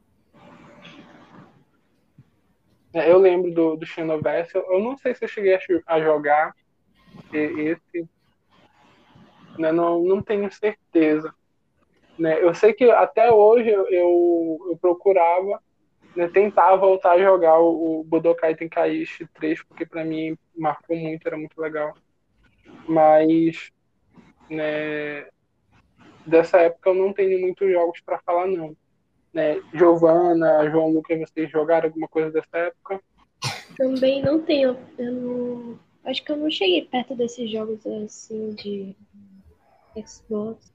É, eu lembro do, do Xenoverse, eu não sei se eu cheguei a, jogar esse, né, não, não tenho certeza. Né? Eu sei que até hoje eu, eu, procurava né, tentar voltar a jogar o, o Budokai Tenkaichi 3, porque para mim marcou muito, era muito legal. Mas né, dessa época eu não tenho muitos jogos para falar não. Né, Giovana, João Lucas, vocês jogaram alguma coisa dessa época? Também não tenho. Eu não, acho que eu não cheguei perto desses jogos assim de Xbox.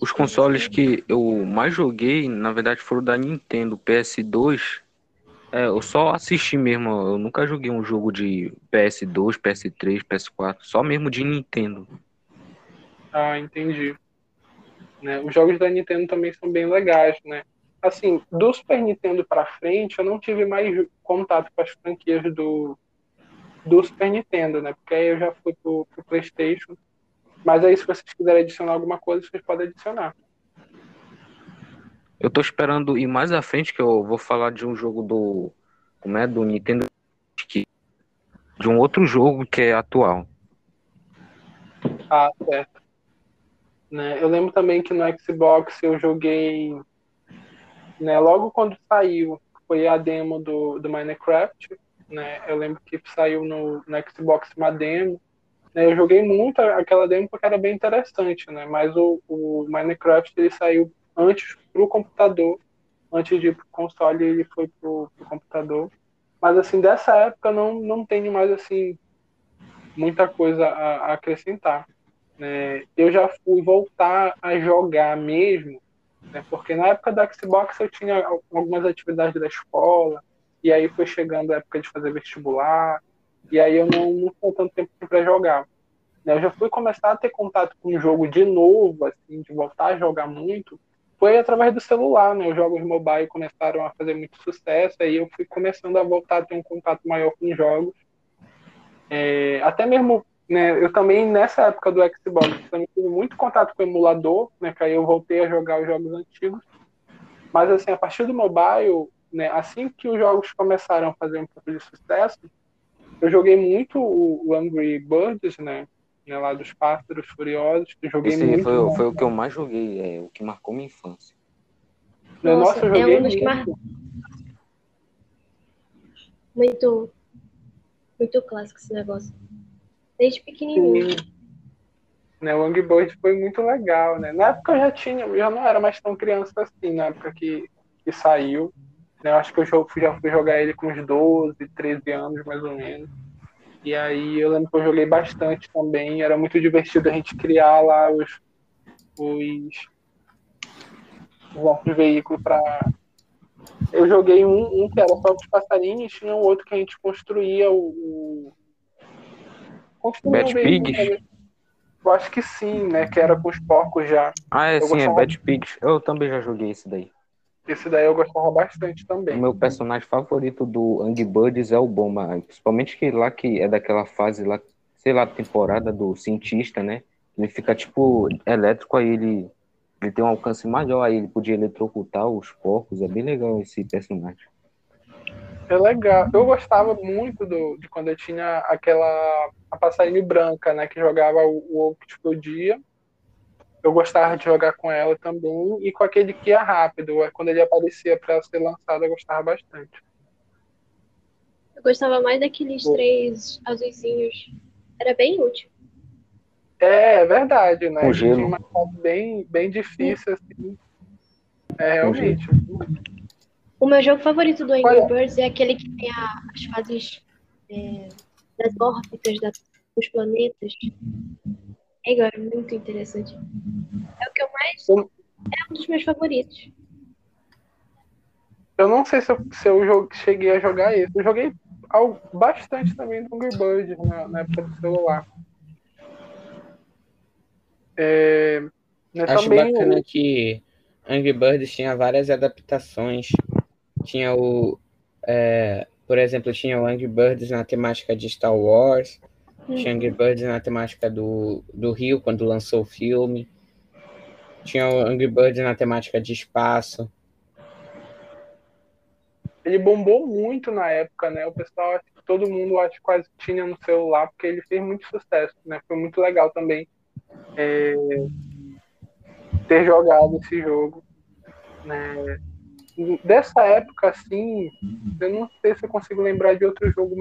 Os consoles que eu mais joguei, na verdade, foram da Nintendo, PS2. É, eu só assisti mesmo, eu nunca joguei um jogo de PS2, PS3, PS4, só mesmo de Nintendo. Ah, entendi. Né, os jogos da Nintendo também são bem legais, né? Assim, do Super Nintendo para frente, eu não tive mais contato com as franquias do, do Super Nintendo, né? Porque aí eu já fui pro, pro PlayStation mas aí, se vocês quiserem adicionar alguma coisa, vocês podem adicionar. Eu tô esperando ir mais à frente, que eu vou falar de um jogo do. Como é? Do Nintendo. De um outro jogo que é atual. Ah, certo. Né, eu lembro também que no Xbox eu joguei. Né, logo quando saiu, foi a demo do, do Minecraft. Né, eu lembro que saiu no, no Xbox uma demo. Né, eu joguei muito aquela demo porque era bem interessante, né? Mas o, o Minecraft ele saiu antes para o computador, antes de ir para o console ele foi para o computador. Mas assim dessa época não não tenho mais assim muita coisa a, a acrescentar. Né? Eu já fui voltar a jogar mesmo, né? porque na época da Xbox eu tinha algumas atividades da escola e aí foi chegando a época de fazer vestibular e aí eu não, não tinha tanto tempo para jogar. Né, eu já fui começar a ter contato com o jogo de novo, assim, de voltar a jogar muito, foi através do celular, né? Os jogos mobile começaram a fazer muito sucesso, aí eu fui começando a voltar a ter um contato maior com jogos. É, até mesmo, né, eu também, nessa época do Xbox, também tive muito contato com o emulador, né, que aí eu voltei a jogar os jogos antigos. Mas, assim, a partir do mobile, né, assim que os jogos começaram a fazer um pouco de sucesso, eu joguei muito o, Angry Birds, né? né lá dos Pássaros Furiosos. Eu joguei Esse muito. Foi, foi o que eu mais joguei, é o que marcou minha infância. Nossa, Nossa eu joguei é um dos muito. Mar... muito. Muito clássico esse negócio. Desde pequenininho. Sim. Né, o Angry Birds foi muito legal, né? Na época eu já tinha, eu já não era mais tão criança assim, na época que, que saiu. Eu acho que eu já fui jogar ele com uns 12, 13 anos, mais ou menos. E aí eu lembro que eu joguei bastante também. Era muito divertido a gente criar lá os, os, os veículos para. Eu joguei um, um, que era só os passarinhos, tinha um outro que a gente construía o. o... Construía Bad Pigs? Eu acho que sim, né? Que era com os porcos já. Ah, é eu sim, é Bad Pigs. Eu também já joguei esse daí. Esse daí eu gostava bastante também. O meu personagem favorito do Angry Birds é o Bomba, principalmente que lá que é daquela fase lá, sei lá, temporada do cientista, né? Ele fica tipo elétrico, aí ele, ele tem um alcance maior, aí ele podia eletrocutar os porcos, é bem legal esse personagem. É legal. Eu gostava muito do, de quando eu tinha aquela a passarinho branca, né, que jogava o, o ovo que explodia eu gostava de jogar com ela também e com aquele que ia rápido. É, quando ele aparecia para ser lançado, eu gostava bastante. Eu gostava mais daqueles três azulzinhos. Era bem útil. É, é verdade, né? Tinha uma fase bem, bem difícil, assim. É, realmente. O meu jogo favorito do Angry Birds é aquele que tem a, as fases é, das órbitas da, dos planetas. É muito interessante. É o que eu mais. É um dos meus favoritos. Eu não sei se eu, se eu cheguei a jogar esse. Eu joguei bastante também do Angry Birds na, na época do celular. É, né, Acho bacana que Angry Birds tinha várias adaptações. Tinha o. É, por exemplo, tinha o Angry Birds na temática de Star Wars. Tinha Angry Birds na temática do, do Rio, quando lançou o filme. Tinha o Angry Birds na temática de espaço. Ele bombou muito na época, né? O pessoal, todo mundo acho quase tinha no celular, porque ele fez muito sucesso, né? Foi muito legal também é, ter jogado esse jogo, né? Dessa época, assim, eu não sei se eu consigo lembrar de outro jogo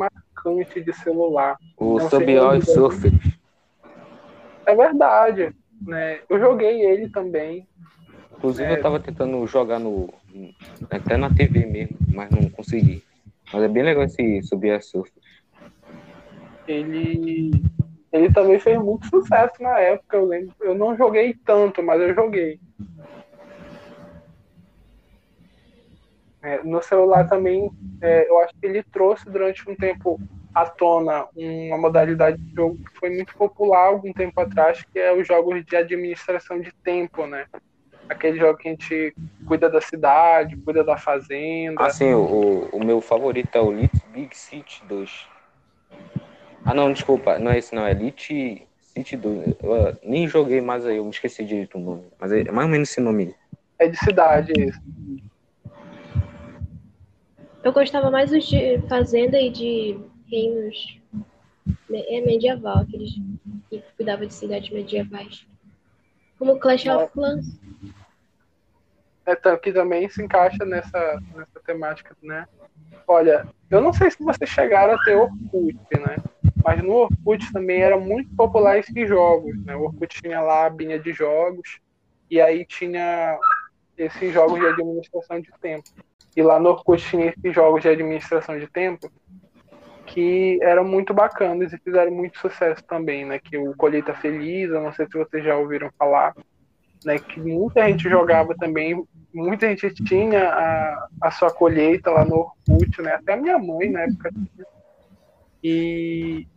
marcante de celular. O Subway Surfer. É verdade, né? Eu joguei ele também. Inclusive, é... eu tava tentando jogar no. Até na TV mesmo, mas não consegui. Mas é bem legal esse Subway Surfer. Ele. Ele também fez muito sucesso na época, eu lembro. Eu não joguei tanto, mas eu joguei. É, no celular também, é, eu acho que ele trouxe durante um tempo à tona uma modalidade de jogo que foi muito popular algum tempo atrás, que é os jogos de administração de tempo, né? Aquele jogo que a gente cuida da cidade, cuida da fazenda. Ah, sim, o, o meu favorito é o Elite Big City 2. Ah, não, desculpa, não é esse não, é Elite City 2. Eu nem joguei mais aí, eu me esqueci direito o nome, mas é mais ou menos esse nome. É de cidade esse. Eu gostava mais dos de Fazenda e de Reinos é medieval, aqueles que cuidavam de cidades medievais. Como Clash of Clans. É, que também se encaixa nessa, nessa temática, né? Olha, eu não sei se vocês chegaram a ter Orkut, né? Mas no Orkut também era muito popular esses jogos, né? O Orkut tinha lá a abinha de jogos e aí tinha esses jogos de administração de tempo. E lá no Orkut tinha esses jogos de administração de tempo que eram muito bacanas e fizeram muito sucesso também, né? Que o Colheita Feliz, eu não sei se vocês já ouviram falar, né? Que muita gente jogava também, muita gente tinha a, a sua colheita lá no Orkut, né? Até minha mãe na época tinha. E,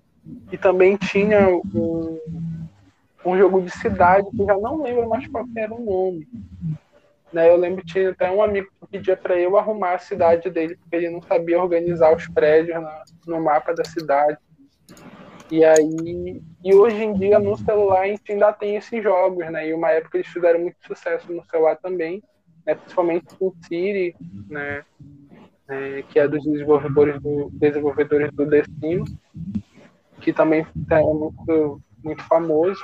e também tinha um, um jogo de cidade que eu já não lembro mais qual era o nome, né, eu lembro que tinha até um amigo que pedia para eu arrumar a cidade dele, porque ele não sabia organizar os prédios na, no mapa da cidade. E aí, e hoje em dia no celular a gente ainda tem esses jogos, né? E uma época eles fizeram muito sucesso no celular também, né? principalmente o City, né? É, que é dos desenvolvedores do desenvolvedores do The Sims, que também é muito, muito famoso.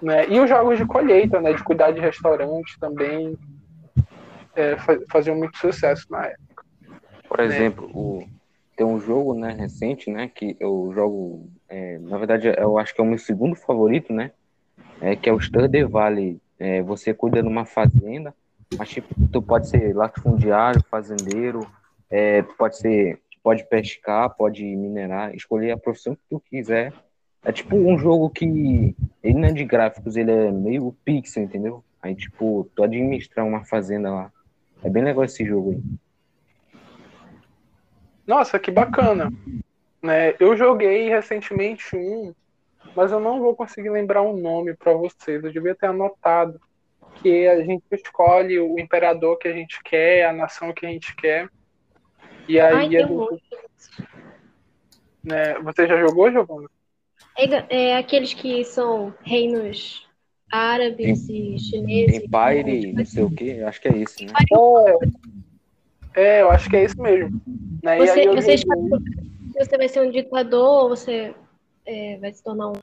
Né? E os jogos de colheita, né? de cuidar de restaurantes também é, faziam muito sucesso na época. Por né? exemplo, o, tem um jogo né, recente, né, que eu jogo, é, na verdade, eu acho que é o meu segundo favorito, né, é, que é o Stardew Valley. É, você cuida de uma fazenda, mas tipo, tu pode ser latifundiário, fazendeiro, é, pode ser, pode pescar, pode minerar, escolher a profissão que tu quiser é tipo um jogo que ele não é de gráficos, ele é meio pixel, entendeu? Aí, tipo, tu administrar uma fazenda lá. É bem legal esse jogo aí. Nossa, que bacana. Né, eu joguei recentemente um, mas eu não vou conseguir lembrar um nome para vocês. Eu devia ter anotado que a gente escolhe o imperador que a gente quer, a nação que a gente quer. E aí Ai, a gente... né, você já jogou, Giovana? É, é aqueles que são reinos árabes Em, e chineses. Empire, não sei o que, acho que é isso, né? É, é, eu acho que é isso mesmo. Né? Você, você, você vai ser um ditador ou você é, vai se tornar um.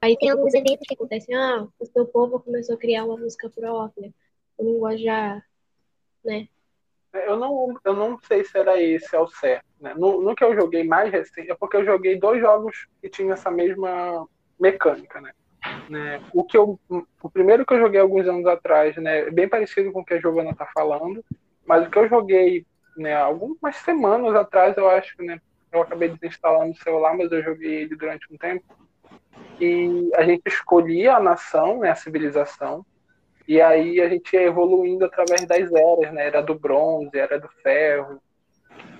Aí tem alguns eventos que acontecem, ah, o seu povo começou a criar uma música própria, um linguajar, né? Eu não, eu não sei se era esse ao certo. Né? No, no que eu joguei mais recente, é porque eu joguei dois jogos que tinham essa mesma mecânica, né? né? O, que eu, o primeiro que eu joguei alguns anos atrás, né, é bem parecido com o que a Giovana está falando, mas o que eu joguei né, algumas semanas atrás, eu acho, né, eu acabei desinstalando o celular, mas eu joguei ele durante um tempo, e a gente escolhia a nação, né, a civilização, e aí a gente ia evoluindo através das eras, né? Era do bronze, era do ferro.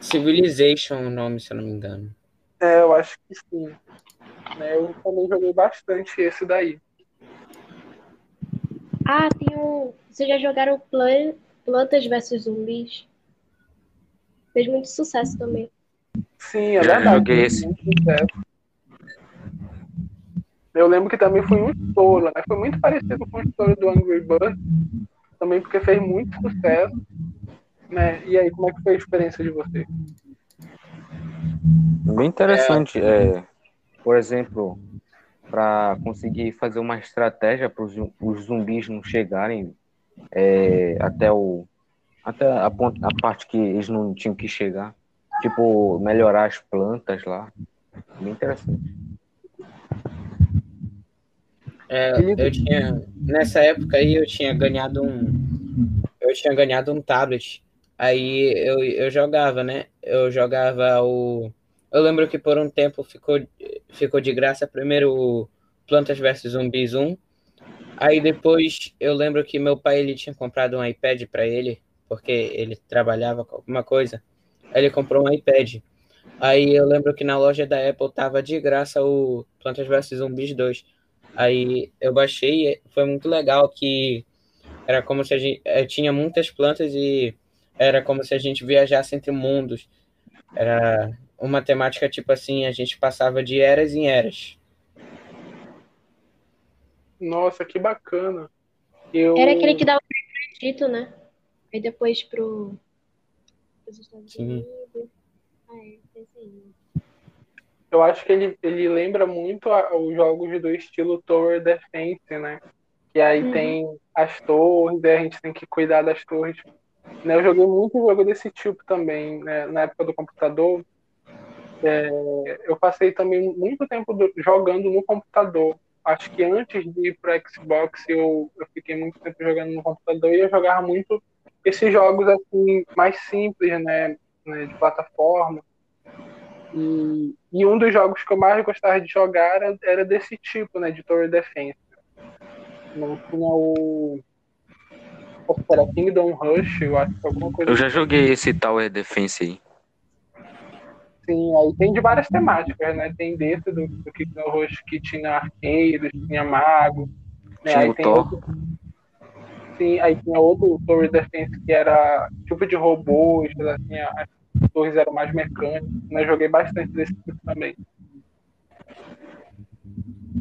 Civilization o nome, se eu não me engano. É, eu acho que sim. Né, eu também joguei bastante esse daí. Ah, tem um. Vocês já jogaram Plantas vs Zumbis? Fez muito sucesso também. Sim, é verdade. Joguei esse. Eu lembro que também foi um estouro, né? Foi muito parecido com o estouro do Angry Birds, também porque fez muito sucesso. Né? E aí, como é que foi a experiência de você? Bem interessante. É, por exemplo, para conseguir fazer uma estratégia para os zumbis não chegarem é, até o até a, ponta, a parte que eles não tinham que chegar, tipo melhorar as plantas lá, bem interessante. É, eu tinha nessa época aí eu tinha ganhado um eu tinha ganhado um tablet aí eu, eu jogava né? Eu jogava o eu lembro que por um tempo ficou ficou de graça primeiro o Plantas vs Zumbis 1 aí depois eu lembro que meu pai ele tinha comprado um iPad para ele porque ele trabalhava com alguma coisa. Aí ele comprou um iPad. Aí eu lembro que na loja da Apple tava de graça o Plantas vs Zumbis 2 Aí eu baixei, foi muito legal que era como se a gente eh, tinha muitas plantas e era como se a gente viajasse entre mundos. Era uma temática tipo assim, a gente passava de eras em eras. Nossa, que bacana. Eu... Era aquele que dava pro Egito, né? Aí depois pro os Estados Sim. Unidos. Ah, é, eu acho que ele, ele lembra muito a, os jogos do estilo Tower Defense, né? Que aí uhum. tem as torres, e a gente tem que cuidar das torres. Né? Eu joguei muito jogo desse tipo também, né? na época do computador. É, eu passei também muito tempo do, jogando no computador. Acho que antes de ir para Xbox eu, eu fiquei muito tempo jogando no computador e eu jogava muito esses jogos assim mais simples, né, né de plataforma. E, e, um dos jogos que eu mais gostava de jogar era, era desse tipo, né, de Tower Defense. Não tinha o. Era Kingdom Rush, eu acho que alguma coisa. Eu já assim. joguei esse Tower Defense aí. Sim, aí tem de várias temáticas, né? Tem desse do, do Kingdom Rush que tinha arqueiros, tinha mago. Né? Tinha aí o Thor. Sim, aí tinha outro Tower Defense que era tipo de robôs, assim, as torres eram mais mecânicas, né? Joguei bastante desse tipo também.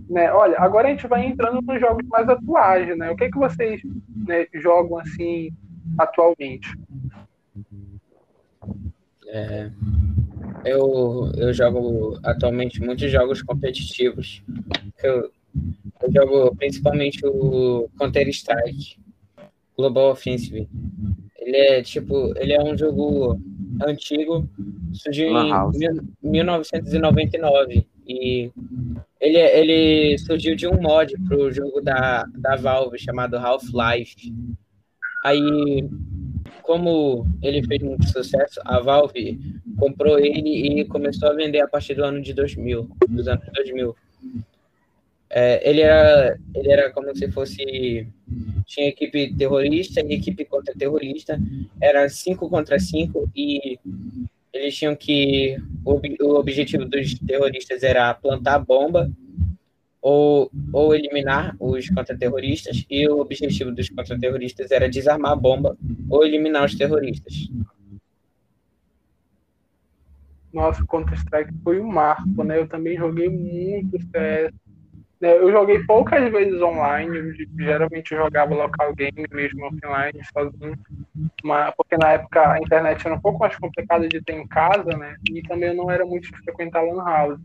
Né, olha, agora a gente vai entrando nos jogos mais atuais, né? O que é que vocês né, jogam assim atualmente? É, eu, eu jogo atualmente muitos jogos competitivos. Eu, eu jogo principalmente o Counter Strike, Global Offensive. Ele é tipo, ele é um jogo antigo, surgiu em 1999 e ele, ele surgiu de um mod para o jogo da, da Valve chamado Half-Life. Aí, como ele fez muito sucesso, a Valve comprou ele e começou a vender a partir do ano de 2000, dos anos 2000. É, ele, era, ele era como se fosse. Tinha equipe terrorista e equipe contra-terrorista. Era 5 contra 5 e eles tinham que. O, o objetivo dos terroristas era plantar bomba ou, ou eliminar os contra-terroristas, e o objetivo dos contra-terroristas era desarmar a bomba ou eliminar os terroristas. Nossa, Counter-Strike foi um marco, né? Eu também joguei muito CS eu joguei poucas vezes online, geralmente jogava local game mesmo offline, sozinho, mas, porque na época a internet era um pouco mais complicada de ter em casa, né? E também eu não era muito de frequentar lan house.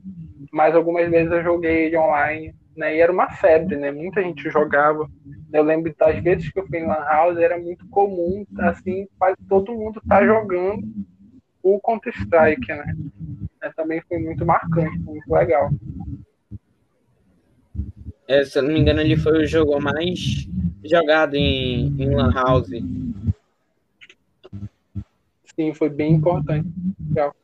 Mas algumas vezes eu joguei online, né? E era uma febre, né? Muita gente jogava. Eu lembro das vezes que eu fui em lan house, era muito comum, assim, quase todo mundo tá jogando o Counter-Strike, né? É, também foi muito marcante, muito legal. É, se eu não me engano, ele foi o jogo mais jogado em, em Lan House. Sim, foi bem importante. Legal.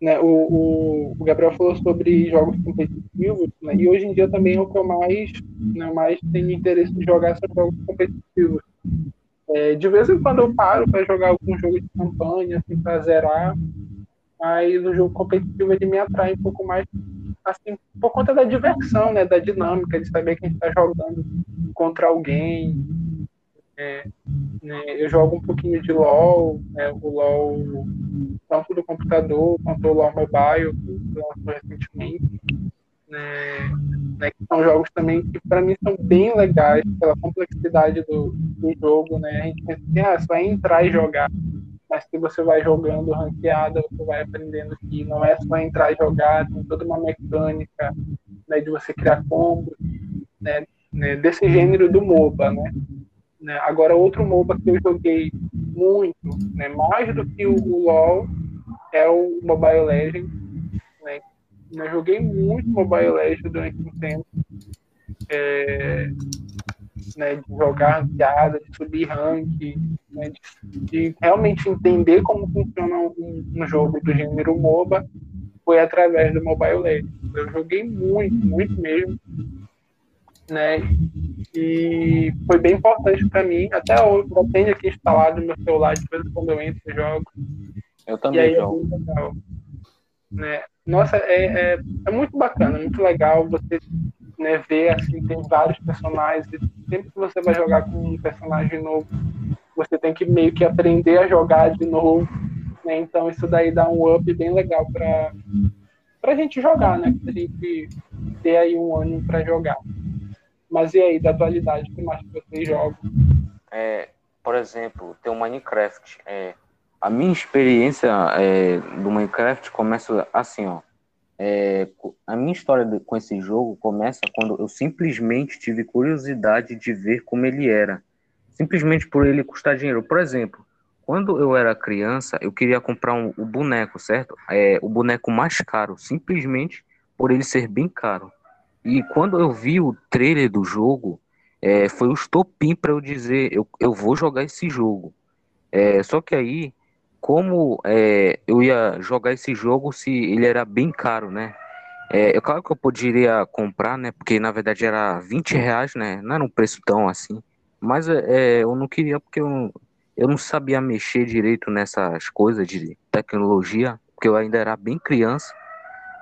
Né, o, o, Gabriel falou sobre jogos competitivos, né, e hoje em dia também é o que eu mais, né, mais tenho interesse em jogar são jogos competitivos. É, de vez em quando eu paro para jogar algum jogo de campanha, assim, para zerar, mas o jogo competitivo ele me atrai um pouco mais assim por conta da diversão né da dinâmica de saber que a gente está jogando contra alguém é, Né? Eu jogo um pouquinho de LoL, né? o LoL tanto do computador quanto o LoL Mobile, que lançou recentemente. Né? né? Que são jogos também que para mim são bem legais pela complexidade do, do jogo. Né? A gente pensa assim, ah, você vai entrar e jogar. Mas se você vai jogando ranqueada, você vai aprendendo que não é só entrar e jogar, tem toda uma mecânica né, de você criar combos, né, né, desse gênero do MOBA, né? Né? Agora, outro MOBA que eu joguei muito, né, mais do que o, o LoL, é o Mobile Legends. Né? Eu joguei muito Mobile Legends durante um tempo. É, né, de jogar piada, de subir rank, né, de, de, realmente entender como funciona um, um, jogo do gênero MOBA, foi através do Mobile Legends. Eu joguei muito, muito mesmo né? E foi bem importante para mim. Até hoje eu tenho aqui instalado no meu celular de vez em quando eu entro e jogo. Eu também aí jogo. É né? Nossa, é, é, é, muito bacana, muito legal você né, ver assim, tem vários personagens. E sempre que você vai jogar com um personagem novo, você tem que meio que aprender a jogar de novo. Né? Então isso daí dá um up bem legal para a gente jogar, né? Pra gente ter aí um ânimo para jogar. Mas e aí, da atualidade, o que mais vocês jogam? É, por exemplo, tem o Minecraft. É, a minha experiência é, do Minecraft começa assim, ó. É, a minha história com esse jogo começa quando eu simplesmente tive curiosidade de ver como ele era. Simplesmente por ele custar dinheiro. Por exemplo, quando eu era criança, eu queria comprar um, o boneco, certo? É, o boneco mais caro, simplesmente por ele ser bem caro. E quando eu vi o trailer do jogo, é, foi o estopim para eu dizer, eu, eu vou jogar esse jogo. É, só que aí, como é, eu ia jogar esse jogo se ele era bem caro, né? É, é claro que eu poderia comprar, né? Porque na verdade era 20 reais, né? Não era um preço tão assim. Mas é, eu não queria porque eu, eu não sabia mexer direito nessas coisas de tecnologia, porque eu ainda era bem criança.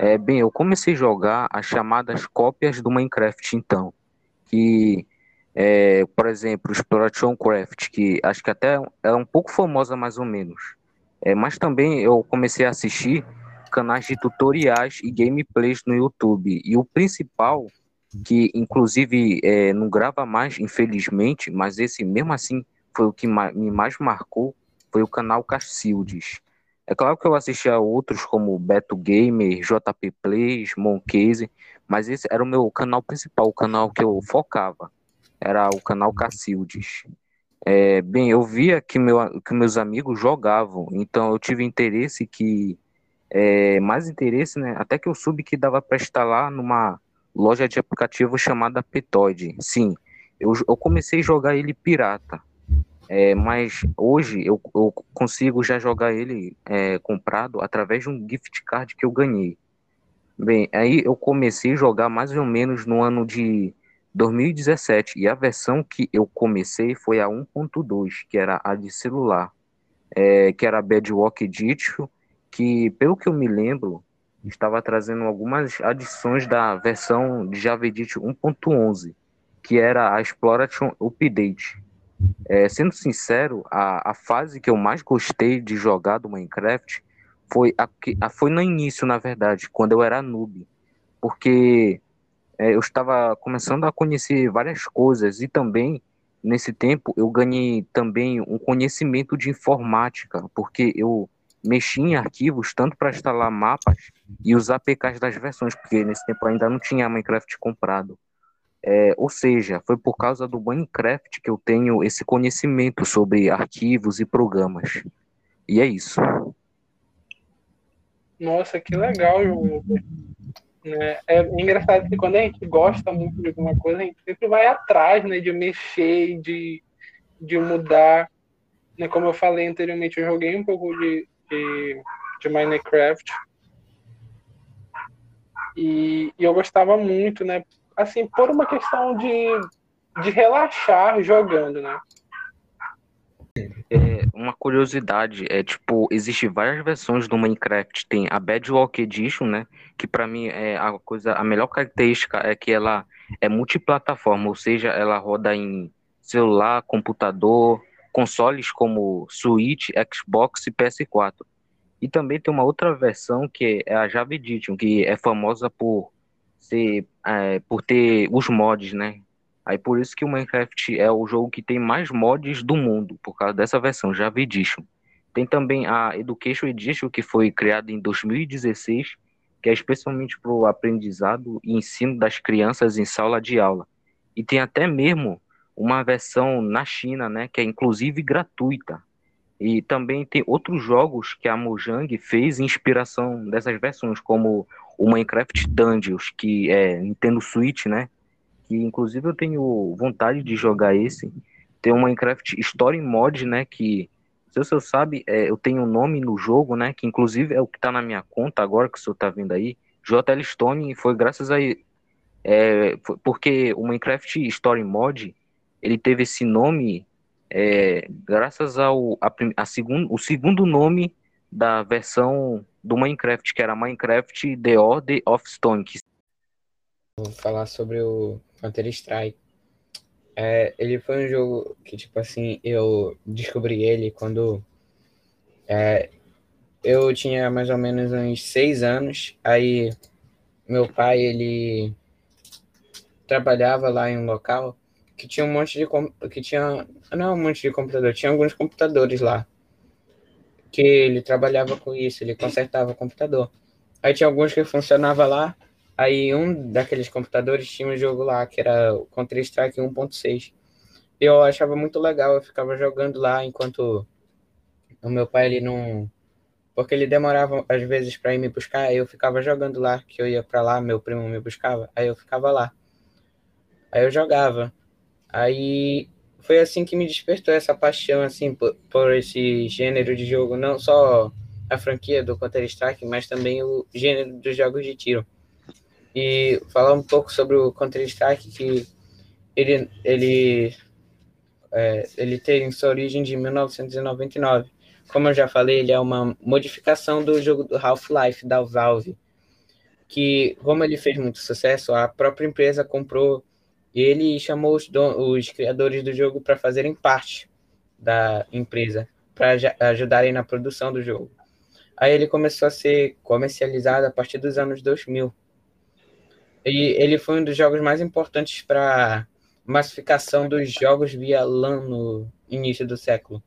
É, bem, eu comecei a jogar as chamadas cópias do Minecraft, então. Que, é, por exemplo, Exploration Craft, que acho que até é um pouco famosa mais ou menos. É, mas também eu comecei a assistir canais de tutoriais e gameplays no YouTube. E o principal, que inclusive é, não grava mais, infelizmente, mas esse mesmo assim foi o que me mais marcou, foi o canal Cacildes. É claro que eu assisti a outros como Beto Gamer, JP Plays, Moncase, mas esse era o meu canal principal, o canal que eu focava. Era o canal Cacildes. É, bem, eu via que, meu, que meus amigos jogavam, então eu tive interesse que. É, mais interesse, né? Até que eu soube que dava para instalar numa loja de aplicativo chamada Petoide. Sim, eu, eu comecei a jogar ele pirata. É, mas hoje eu, eu, consigo já jogar ele é, comprado através de um gift card que eu ganhei. Bem, aí eu comecei a jogar mais ou menos no ano de 2017 e a versão que eu comecei foi a 1.2, que era a de celular, é, que era a Bedwalk Edition, que pelo que eu me lembro estava trazendo algumas adições da versão de Java Edition 1.11, que era a Exploration Update. É, sendo sincero, a, a fase que eu mais gostei de jogar do Minecraft foi, a, a, foi no início, na verdade, quando eu era noob. Porque eu estava começando a conhecer várias coisas e também, nesse tempo, eu ganhei também um conhecimento de informática, porque eu mexi em arquivos tanto para instalar mapas e os APKs das versões, porque nesse tempo ainda não tinha Minecraft comprado. É, ou seja, foi por causa do Minecraft que eu tenho esse conhecimento sobre arquivos e programas. E é isso. Nossa, que legal, João. É, é engraçado que quando a gente gosta muito de alguma coisa, a gente sempre vai atrás né, de mexer, de, de mudar. Né, como eu falei anteriormente, eu joguei um pouco de, de, de Minecraft. E, e, eu gostava muito, né? assim, por uma questão de, de relaxar jogando, né? É, uma curiosidade é tipo existe várias versões do Minecraft tem a Bedrock Edition né que para mim é a coisa a melhor característica é que ela é multiplataforma ou seja ela roda em celular computador consoles como Switch, Xbox e PS4. E também tem uma outra versão que é a Java Edition, que é famosa por ser é, por ter os mods, né? Aí por isso que o Minecraft é o jogo que tem mais mods do mundo, por causa dessa versão Java Edition. Tem também a Education Edition, que foi criada em 2016, que é especialmente para o aprendizado e ensino das crianças em sala de aula. E tem até mesmo uma versão na China, né, que é inclusive gratuita. E também tem outros jogos que a Mojang fez inspiração dessas versões, como o Minecraft Dungeons, que é Nintendo Switch, né? Que inclusive eu tenho vontade de jogar esse. Tem o Minecraft Story Mod, né? Que, se o senhor sabe, é, eu tenho um nome no jogo, né? Que inclusive é o que tá na minha conta agora, que o senhor tá vendo aí. JL Stone, foi graças a. É, porque o Minecraft Story Mod ele teve esse nome é, graças ao a, a segundo, o segundo nome da versão do Minecraft, que era Minecraft The Order of Stone. Que... Vou falar sobre o Counter Strike. É, ele foi um jogo que, tipo assim, eu descobri ele quando é, eu tinha mais ou menos uns seis anos. Aí meu pai, ele trabalhava lá em um local que tinha um monte de que tinha não um monte de computador, tinha alguns computadores lá que ele trabalhava com isso, ele consertava o computador. Aí tinha alguns que funcionava lá, aí um daqueles computadores tinha um jogo lá que era o Counter Strike 1.6. Eu achava muito legal, eu ficava jogando lá enquanto o meu pai ele não porque ele demorava às vezes para ir me buscar, eu ficava jogando lá, que eu ia para lá, meu primo me buscava, aí eu ficava lá. Aí eu jogava. Aí foi assim que me despertou essa paixão assim por, por esse gênero de jogo, não só a franquia do Counter Strike, mas também o gênero dos jogos de tiro. E falar um pouco sobre o Strike que ele ele é, ele tem sua origem de 1999. Como eu já falei, ele é uma modificação do jogo do Half-Life da Valve, que como ele fez muito sucesso, a própria empresa comprou e ele chamou os, os criadores do jogo para fazerem parte da empresa, para ajudarem na produção do jogo. Aí ele começou a ser comercializado a partir dos anos 2000. E ele foi um dos jogos mais importantes para massificação dos jogos via LAN no início do século.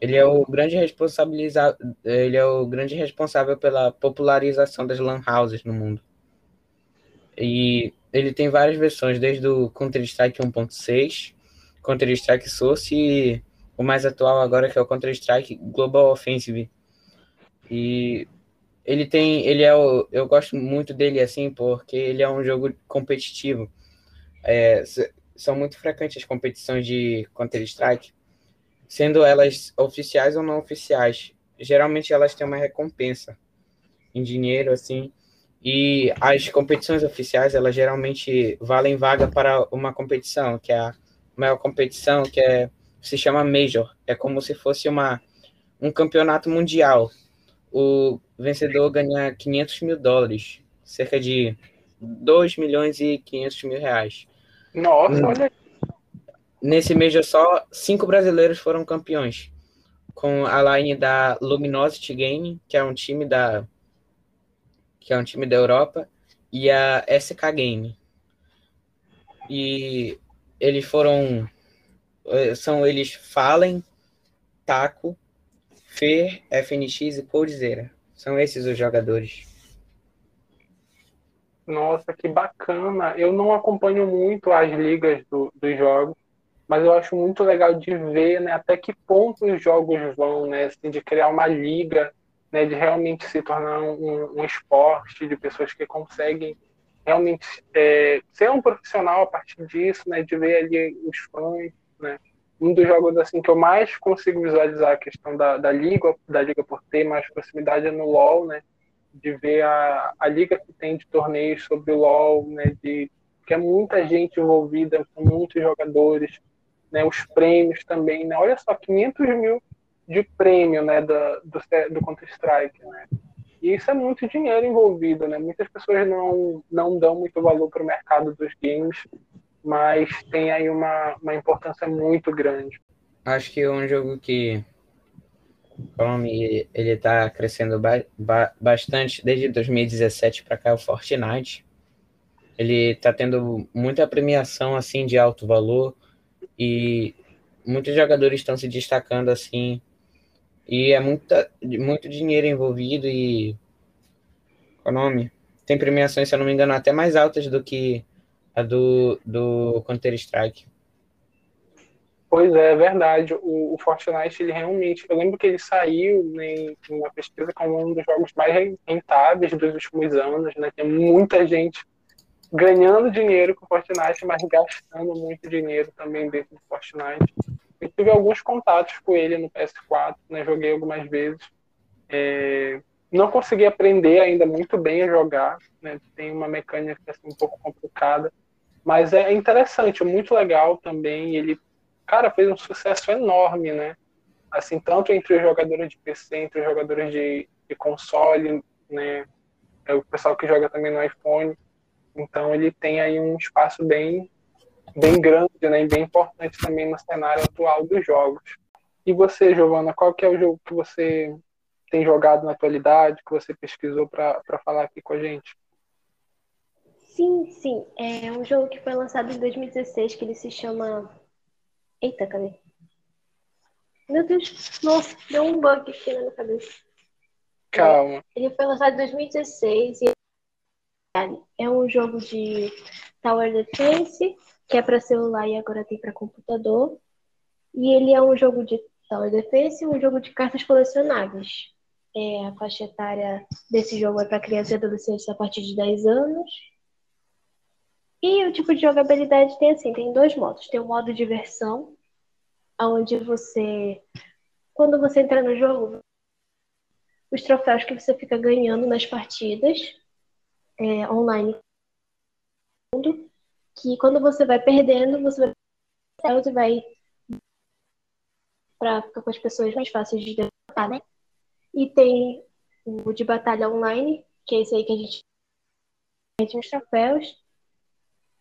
Ele é o grande responsabilizado, ele é o grande responsável pela popularização das LAN houses no mundo. E ele tem várias versões, desde o Counter-Strike 1.6, Counter-Strike Source e o mais atual agora que é o Counter-Strike Global Offensive. E ele tem, ele é o, eu gosto muito dele assim porque ele é um jogo competitivo. É, são muito frequentes as competições de Counter-Strike, sendo elas oficiais ou não oficiais. Geralmente elas têm uma recompensa em dinheiro assim e as competições oficiais, elas geralmente valem vaga para uma competição, que é a maior competição, que é, se chama Major. É como se fosse uma, um campeonato mundial. O vencedor ganha 500 mil dólares, cerca de 2 milhões e 500 mil reais. Nossa, olha Nesse Major só, cinco brasileiros foram campeões. Com a line da Luminosity Game, que é um time da que é um time da Europa, e a SK Game. E eles foram. Eh, são eles Fallen, Taco, Fer, FNX e Coldzera. São esses os jogadores. Nossa, que bacana. Eu não acompanho muito as ligas do, dos jogos, mas eu acho muito legal de ver né, até que ponto os jogos vão, né? Assim, de criar uma liga né, de realmente se tornar um, um esporte, de pessoas que conseguem realmente é, ser um profissional a partir disso, né, de ver ali os fãs, né. Um dos jogos assim que eu mais consigo visualizar a questão da, da liga, da liga por ter mais proximidade é no LoL, né, de ver a, a liga que tem de torneios sobre o LoL, né, de que é muita gente envolvida, com muitos jogadores, né, os prêmios também, né, olha só, 500 mil de prêmio né, do, do, do Counter-Strike. Né? E isso é muito dinheiro envolvido. Né? Muitas pessoas não, não dão muito valor para o mercado dos games, mas tem aí uma, uma importância muito grande. acho que é um jogo que nome ele está crescendo ba ba bastante desde 2017 para cá o Fortnite. Ele está tendo muita premiação assim de alto valor e muitos jogadores estão se destacando assim e é muita, muito dinheiro envolvido e qual nome? Tem premiações, se eu não me engano, até mais altas do que a do, do Counter-Strike. Pois é, é verdade. O, o, Fortnite, ele realmente. Eu lembro que ele saiu né, em uma pesquisa como um dos jogos mais rentáveis dos últimos anos, né? Tem muita gente ganhando dinheiro com Fortnite, mas gastando muito dinheiro também dentro do Fortnite. Eu tive alguns contatos com ele no PS4, né? Joguei algumas vezes. É... Não consegui aprender ainda muito bem a jogar, né? Tem uma mecânica assim, um pouco complicada, mas é interessante, muito legal também. Ele cara, fez um sucesso enorme, né? Assim, tanto entre os jogadores de PC, entre os jogadores de, de console, né? É o pessoal que joga também no iPhone. Então ele tem aí um espaço bem, bem grande, né? E bem importante também no cenário atual dos jogos. E você, Giovana, qual que é o jogo que você tem jogado na atualidade, que você pesquisou para falar aqui com a gente? Sim, sim. É um jogo que foi lançado em 2016 que ele se chama Eita, cadê? Meu Deus, nossa, deu um bug aqui na minha cabeça. Calma. Ele foi lançado em 2016 e é um jogo de Tower Defense, que é para celular e agora tem para computador. E ele é um jogo de Tower Defense e um jogo de cartas colecionáveis. É, a faixa etária desse jogo é para crianças e adolescentes a partir de 10 anos. E o tipo de jogabilidade tem assim, tem dois modos. Tem o modo diversão, onde você, quando você entra no jogo, os troféus que você fica ganhando nas partidas é, online, que quando você vai perdendo, você vai, vai para ficar com as pessoas mais fáceis de derrotar, né? E tem o de batalha online, que é esse aí que a gente tem os troféus.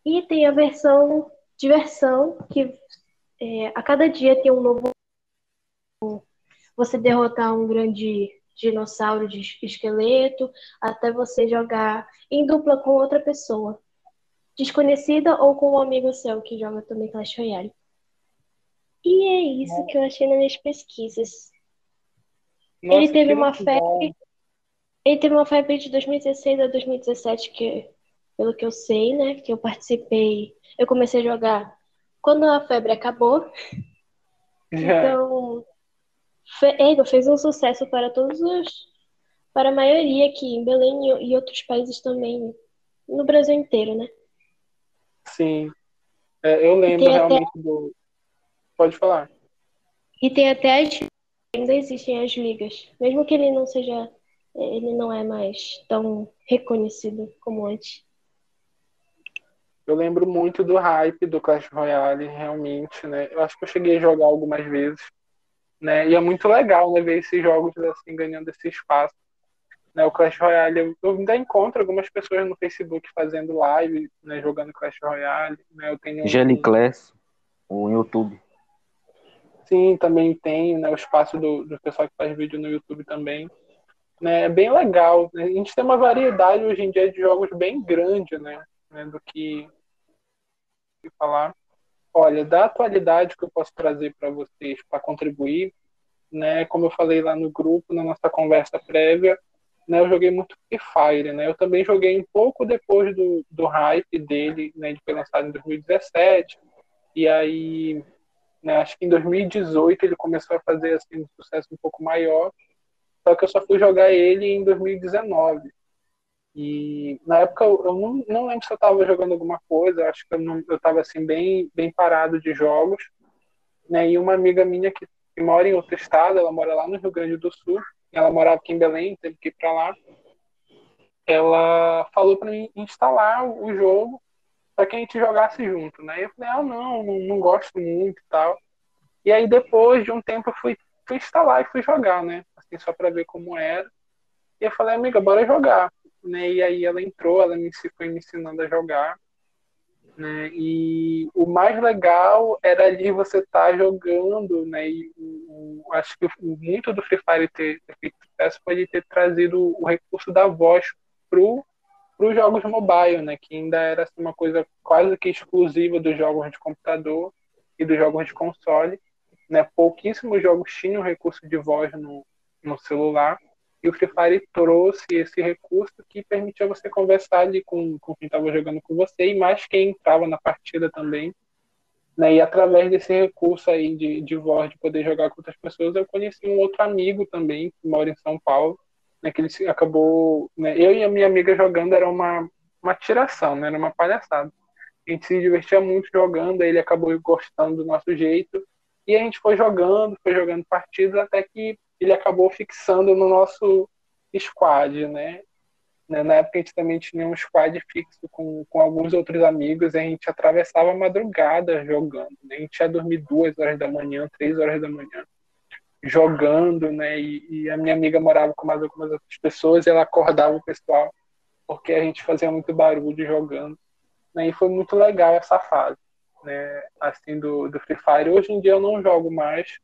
E tem a versão diversão, que é, a cada dia tem um novo. Você derrotar um grande dinossauro de esqueleto, até você jogar em dupla com outra pessoa. Desconhecida ou com um amigo seu que joga também Clash Royale. E é isso que eu achei nas minhas pesquisas. Nossa, ele teve uma febre. Bom. Ele teve uma febre de 2016 a 2017 que pelo que eu sei, né? Que eu participei, eu comecei a jogar quando a febre acabou. Então, fe, fez um sucesso para todos os, para a maioria aqui em Belém e, e outros países também, no Brasil inteiro, né? Sim. É, eu lembro realmente até... do. Pode falar. E tem até as. Ainda existem as ligas. Mesmo que ele não seja. Ele não é mais tão reconhecido como antes. Eu lembro muito do hype do Clash Royale, realmente, né? Eu acho que eu cheguei a jogar algumas vezes, né? E é muito legal, né, ver esses jogos assim ganhando esse espaço. Né, o Clash Royale, eu ainda encontro algumas pessoas no Facebook fazendo live, né, jogando Clash Royale, né? Eu tenho Jelly Class, o YouTube. Sim, também tem, né, o espaço do, do pessoal que faz vídeo no YouTube também. Né, é bem legal. Né? A gente tem uma variedade hoje em dia de jogos bem grande, né? né do que e falar, olha, da atualidade que eu posso trazer para vocês para contribuir, né? Como eu falei lá no grupo, na nossa conversa prévia, né? Eu joguei muito Free Fire, né? Eu também joguei um pouco depois do, do hype dele, né? De foi lançado em 2017 e aí, né? Acho que em 2018 ele começou a fazer assim um sucesso um pouco maior. Só que eu só fui jogar ele em 2019. E na época eu não, não lembro se eu estava jogando alguma coisa, acho que eu estava assim bem, bem parado de jogos. Né? E uma amiga minha que, que, mora em outro estado, ela mora lá no Rio Grande do Sul, ela morava aqui em Belém, teve que ir para lá. Ela falou para mim instalar o jogo para que a gente jogasse junto, né? Eu falei, ah, não, não, não gosto muito e tal. E aí depois de um tempo eu fui, fui instalar e fui jogar, né? Assim, só para ver como era. E eu falei, amiga, bora jogar né? E aí ela entrou, ela me foi me ensinando a jogar. Né? E o mais legal era ali você estar tá jogando, né? E o, o, acho que muito do Free Fire ter, ter feito sucesso foi ter trazido o recurso da voz pro para os jogos mobile, né, que ainda era assim, uma coisa quase que exclusiva dos jogos de computador e dos jogos de console. Né, pouquíssimos jogos tinham recurso de voz no, no celular, o Free Fire trouxe esse recurso que permitia você conversar ali com, com quem estava jogando com você e mais quem entrava na partida também. Né? E através desse recurso aí de, de voz, de poder jogar com outras pessoas, eu conheci um outro amigo também, que mora em São Paulo, né, que ele acabou. Né, eu e a minha amiga jogando era uma, uma tiração, né, era uma palhaçada. A gente se divertia muito jogando, ele acabou gostando do nosso jeito. E a gente foi jogando, foi jogando partidas, até que ele acabou fixando no nosso squad, né? Na época a gente também tinha um squad fixo com, com alguns outros amigos e a gente atravessava a madrugada jogando. Né? A gente ia dormir duas horas da manhã, três horas da manhã, jogando, né? E, e, a minha amiga morava com mais algumas outras pessoas e ela acordava o pessoal porque a gente fazia muito barulho jogando. Né? E foi muito legal essa fase, né? Assim, do, do Free Fire. Hoje em dia eu não jogo mais,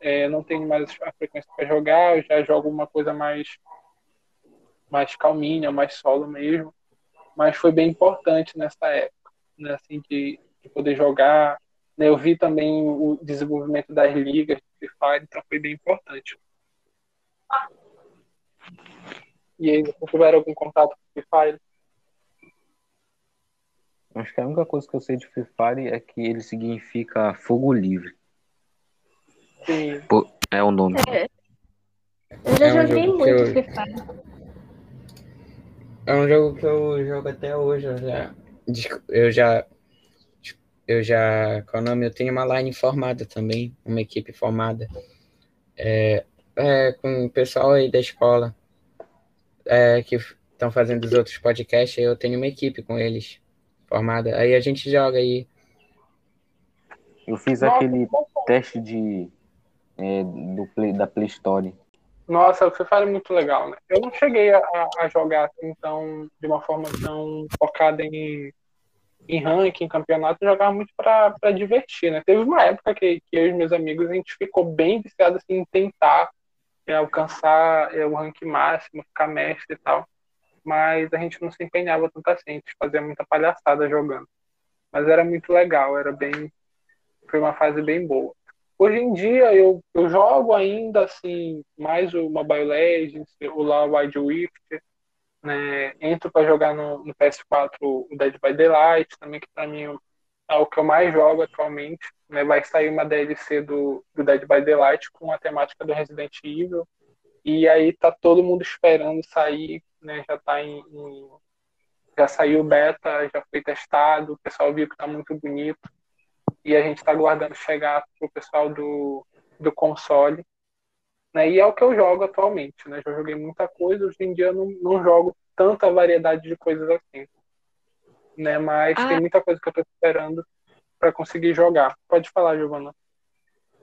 é, não tenho mais a frequência para jogar, eu já jogo uma coisa mais mais calminha, mais solo mesmo, mas foi bem importante nessa época, né, assim, de, de poder jogar, né, eu vi também o desenvolvimento das ligas de Free então foi bem importante. E aí, tiveram algum contato com Free Fire? Acho que a única coisa que eu sei de Free Fire é que ele significa fogo livre. Sim. É o nome. É. Eu já É um joguei jogo que muito eu- Free Fire. É um jogo que eu jogo até hoje. Eu já. Eu já. Eu já. Qual é o nome? Eu tenho uma line formada também, uma equipe formada. É, é, com o pessoal aí da escola é, que estão fazendo os outros podcasts. Eu tenho uma equipe com eles formada. Aí a gente joga aí. Eu fiz aquele teste de é, do Play- da Play Store. Nossa, o Free Fire é muito legal, né? Eu não cheguei a, a jogar assim, tão, de uma forma tão focada em, em ranking, em campeonato, eu jogava muito pra, divertir, né? Teve uma época que, que eu e meus amigos, a gente ficou bem viciado assim, em tentar é, alcançar é, o ranking máximo, ficar mestre e tal. Mas a gente não se empenhava tanto assim, a gente fazia muita palhaçada jogando. Mas era muito legal, era bem. Foi uma fase bem boa. Hoje em dia eu, eu jogo ainda assim mais o Mobile Legends, o lá Wild Rift, né? Entro para jogar no, no PS4 o Dead by Daylight, também que para mim é o que eu mais jogo atualmente, né? Vai sair uma DLC do, do Dead by Daylight com a temática do Resident Evil. E aí tá todo mundo esperando sair, né? Já tá em, em- já saiu beta, já foi testado, o pessoal viu que tá muito bonito e a gente está aguardando chegar para o pessoal do, do console. Né? E é o que eu jogo atualmente. Né? Já joguei muita coisa, hoje em dia eu não, não jogo tanta variedade de coisas assim. Né? Mas Ah. tem muita coisa que eu estou esperando para conseguir jogar. Pode falar, Giovana.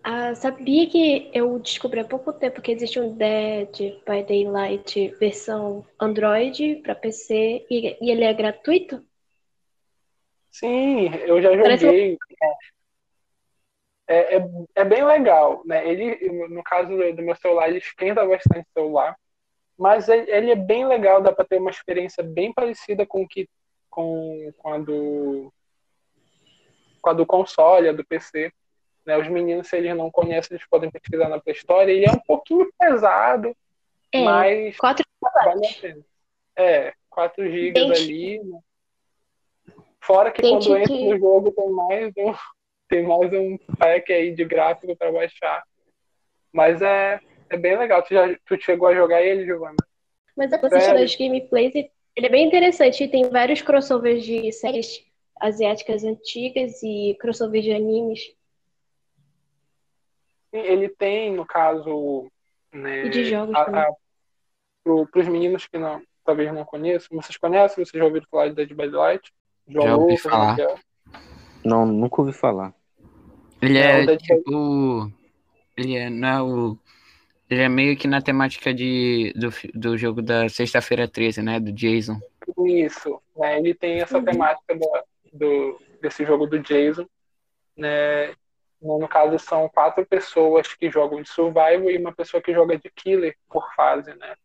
Ah, sabia que eu descobri há pouco tempo que existe um Dead by Daylight versão Android para PC e, e ele é gratuito? Sim, eu já Parece joguei. É, é, é bem legal, né? Ele, no caso do meu celular, ele esquenta bastante o celular, mas ele, ele é bem legal, dá para ter uma experiência bem parecida com que com, com a do com a do console, a do PC. Né? Os meninos, se eles não conhecem, eles podem pesquisar na Play Store. Ele é um pouquinho pesado, É, mas 4 vale a pena. É, 4 GB ali. né? Fora que quando entra que- no jogo tem mais um, tem mais um pack aí de gráfico para baixar. Mas é, é bem legal. Tu, já, tu chegou a jogar ele, Giovana? Mas eu assistindo Sério? as gameplays e ele é bem interessante. E tem vários crossovers de séries asiáticas antigas e crossovers de animes. Sim, Ele tem, no caso, né, E de jogos a, também. a, pro, pros meninos que não, talvez não conheçam. Vocês conhecem? Vocês já ouviram falar de Dead by Daylight? João Já ouvi falar. Rafael? Não, nunca ouvi falar. Ele É, é, tipo. Ele é, não é o. Ele é meio que na temática de, do, do jogo da Sexta-feira 13, né? Do Jason. Isso, né? Ele tem essa Uhum. temática da, do, desse jogo do Jason, né? No caso, são quatro pessoas que jogam de survival e uma pessoa que joga de killer por fase, né?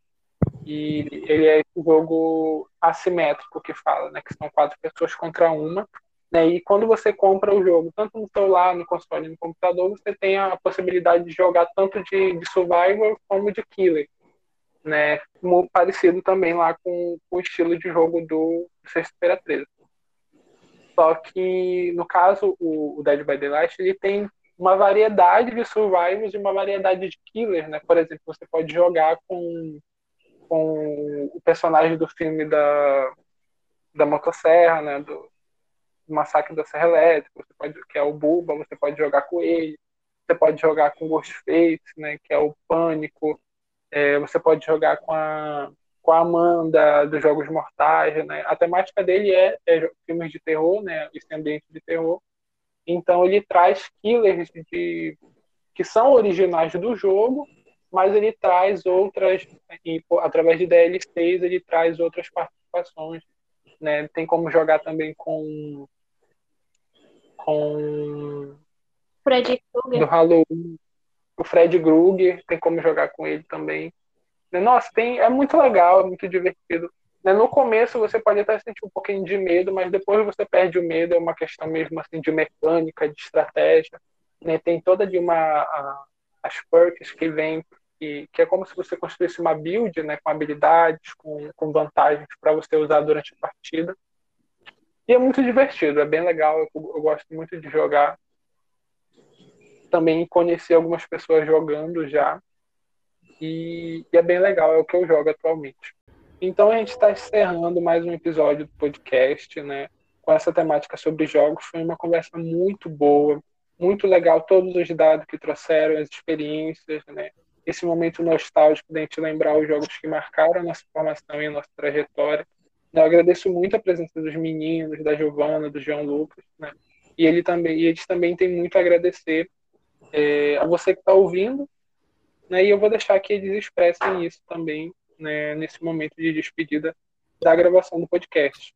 E ele é esse jogo assimétrico que fala, né? Que são quatro pessoas contra uma. Né? E quando você compra o jogo, tanto no celular, no console, no computador, você tem a possibilidade de jogar tanto de, de survival como de killer. Né? Parecido também lá com, com o estilo de jogo do Sexta-feira 13. Só que, no caso, o, o Dead by Daylight, ele tem uma variedade de survivors e uma variedade de killers, né? Por exemplo, você pode jogar com, com o personagem do filme da, da motosserra, né? Do Massacre da Serra Elétrica, você pode, que é o Buba, você pode jogar com ele. Você pode jogar com o Ghostface, né? Que é o Pânico. É, você pode jogar com a com a Amanda dos Jogos Mortais, né? A temática dele é, é filmes de terror, né? Esse ambiente de terror. Então ele traz killers de, que são originais do jogo, mas ele traz outras, e, através de DLCs, ele traz outras participações. Né? Tem como jogar também com. Com. Fred Krueger. Do Halloween. O Fred Krueger, tem como jogar com ele também. Nossa, tem, é muito legal, é muito divertido. Né? No começo você pode até sentir um pouquinho de medo, mas depois você perde o medo, é uma questão mesmo assim de mecânica, de estratégia. Né? Tem toda de uma a, as perks que vem que, que, é como se você construísse uma build, né, com habilidades, com, com vantagens para você usar durante a partida. E é muito divertido, é bem legal, eu, eu gosto muito de jogar. Também conheci algumas pessoas jogando já. E, e é bem legal, é o que eu jogo atualmente. Então a gente está encerrando mais um episódio do podcast, né? Com essa temática sobre jogos. Foi uma conversa muito boa, muito legal. Todos os dados que trouxeram, as experiências, né? Esse momento nostálgico de a gente lembrar os jogos que marcaram a nossa formação e a nossa trajetória. Eu agradeço muito a presença dos meninos, da Giovana, do João Lucas, né? E ele também, e eles também têm muito a agradecer é, a você que está ouvindo, né? E eu vou deixar que eles expressem isso também né, nesse momento de despedida da gravação do podcast.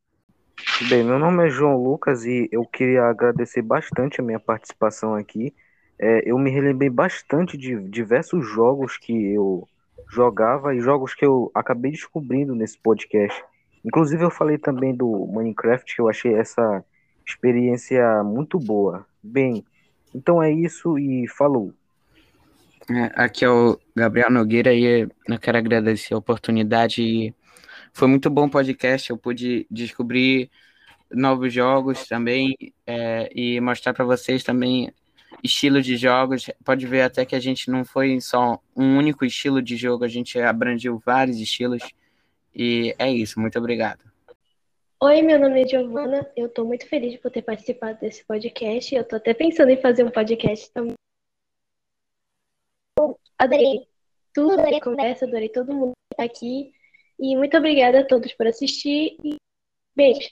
Bem, meu nome é João Lucas e eu queria agradecer bastante a minha participação aqui. É, eu me relembrei bastante de diversos jogos que eu jogava e jogos que eu acabei descobrindo nesse podcast. Inclusive eu falei também do Minecraft, que eu achei essa experiência muito boa. Bem, então é isso e falou. É, aqui é o Gabriel Nogueira e eu quero agradecer a oportunidade. Foi muito bom o podcast, eu pude descobrir novos jogos também é, e mostrar para vocês também estilos de jogos. Pode ver até que a gente não foi só um único estilo de jogo, a gente abrangiu vários estilos. E é isso, muito obrigado. Oi, meu nome é Giovana, eu estou muito feliz por ter participado desse podcast. Eu estou até pensando em fazer um podcast também adorei tudo, adorei a conversa, adorei todo mundo que tá aqui. E muito obrigada a todos por assistir e beijo.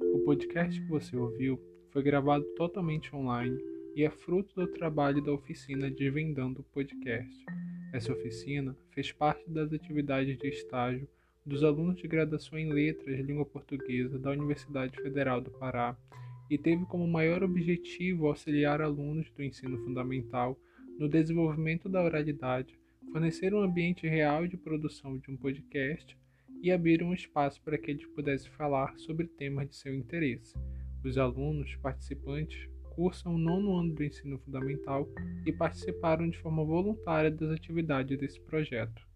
O podcast que você ouviu foi gravado totalmente online e é fruto do trabalho da oficina Desvendando o Podcast. Essa oficina fez parte das atividades de estágio dos alunos de graduação em Letras de Língua Portuguesa da Universidade Federal do Pará e teve como maior objetivo auxiliar alunos do ensino fundamental no desenvolvimento da oralidade, fornecer um ambiente real de produção de um podcast e abrir um espaço para que eles pudessem falar sobre temas de seu interesse. Os alunos participantes cursam o nono ano do ensino fundamental e participaram de forma voluntária das atividades desse projeto.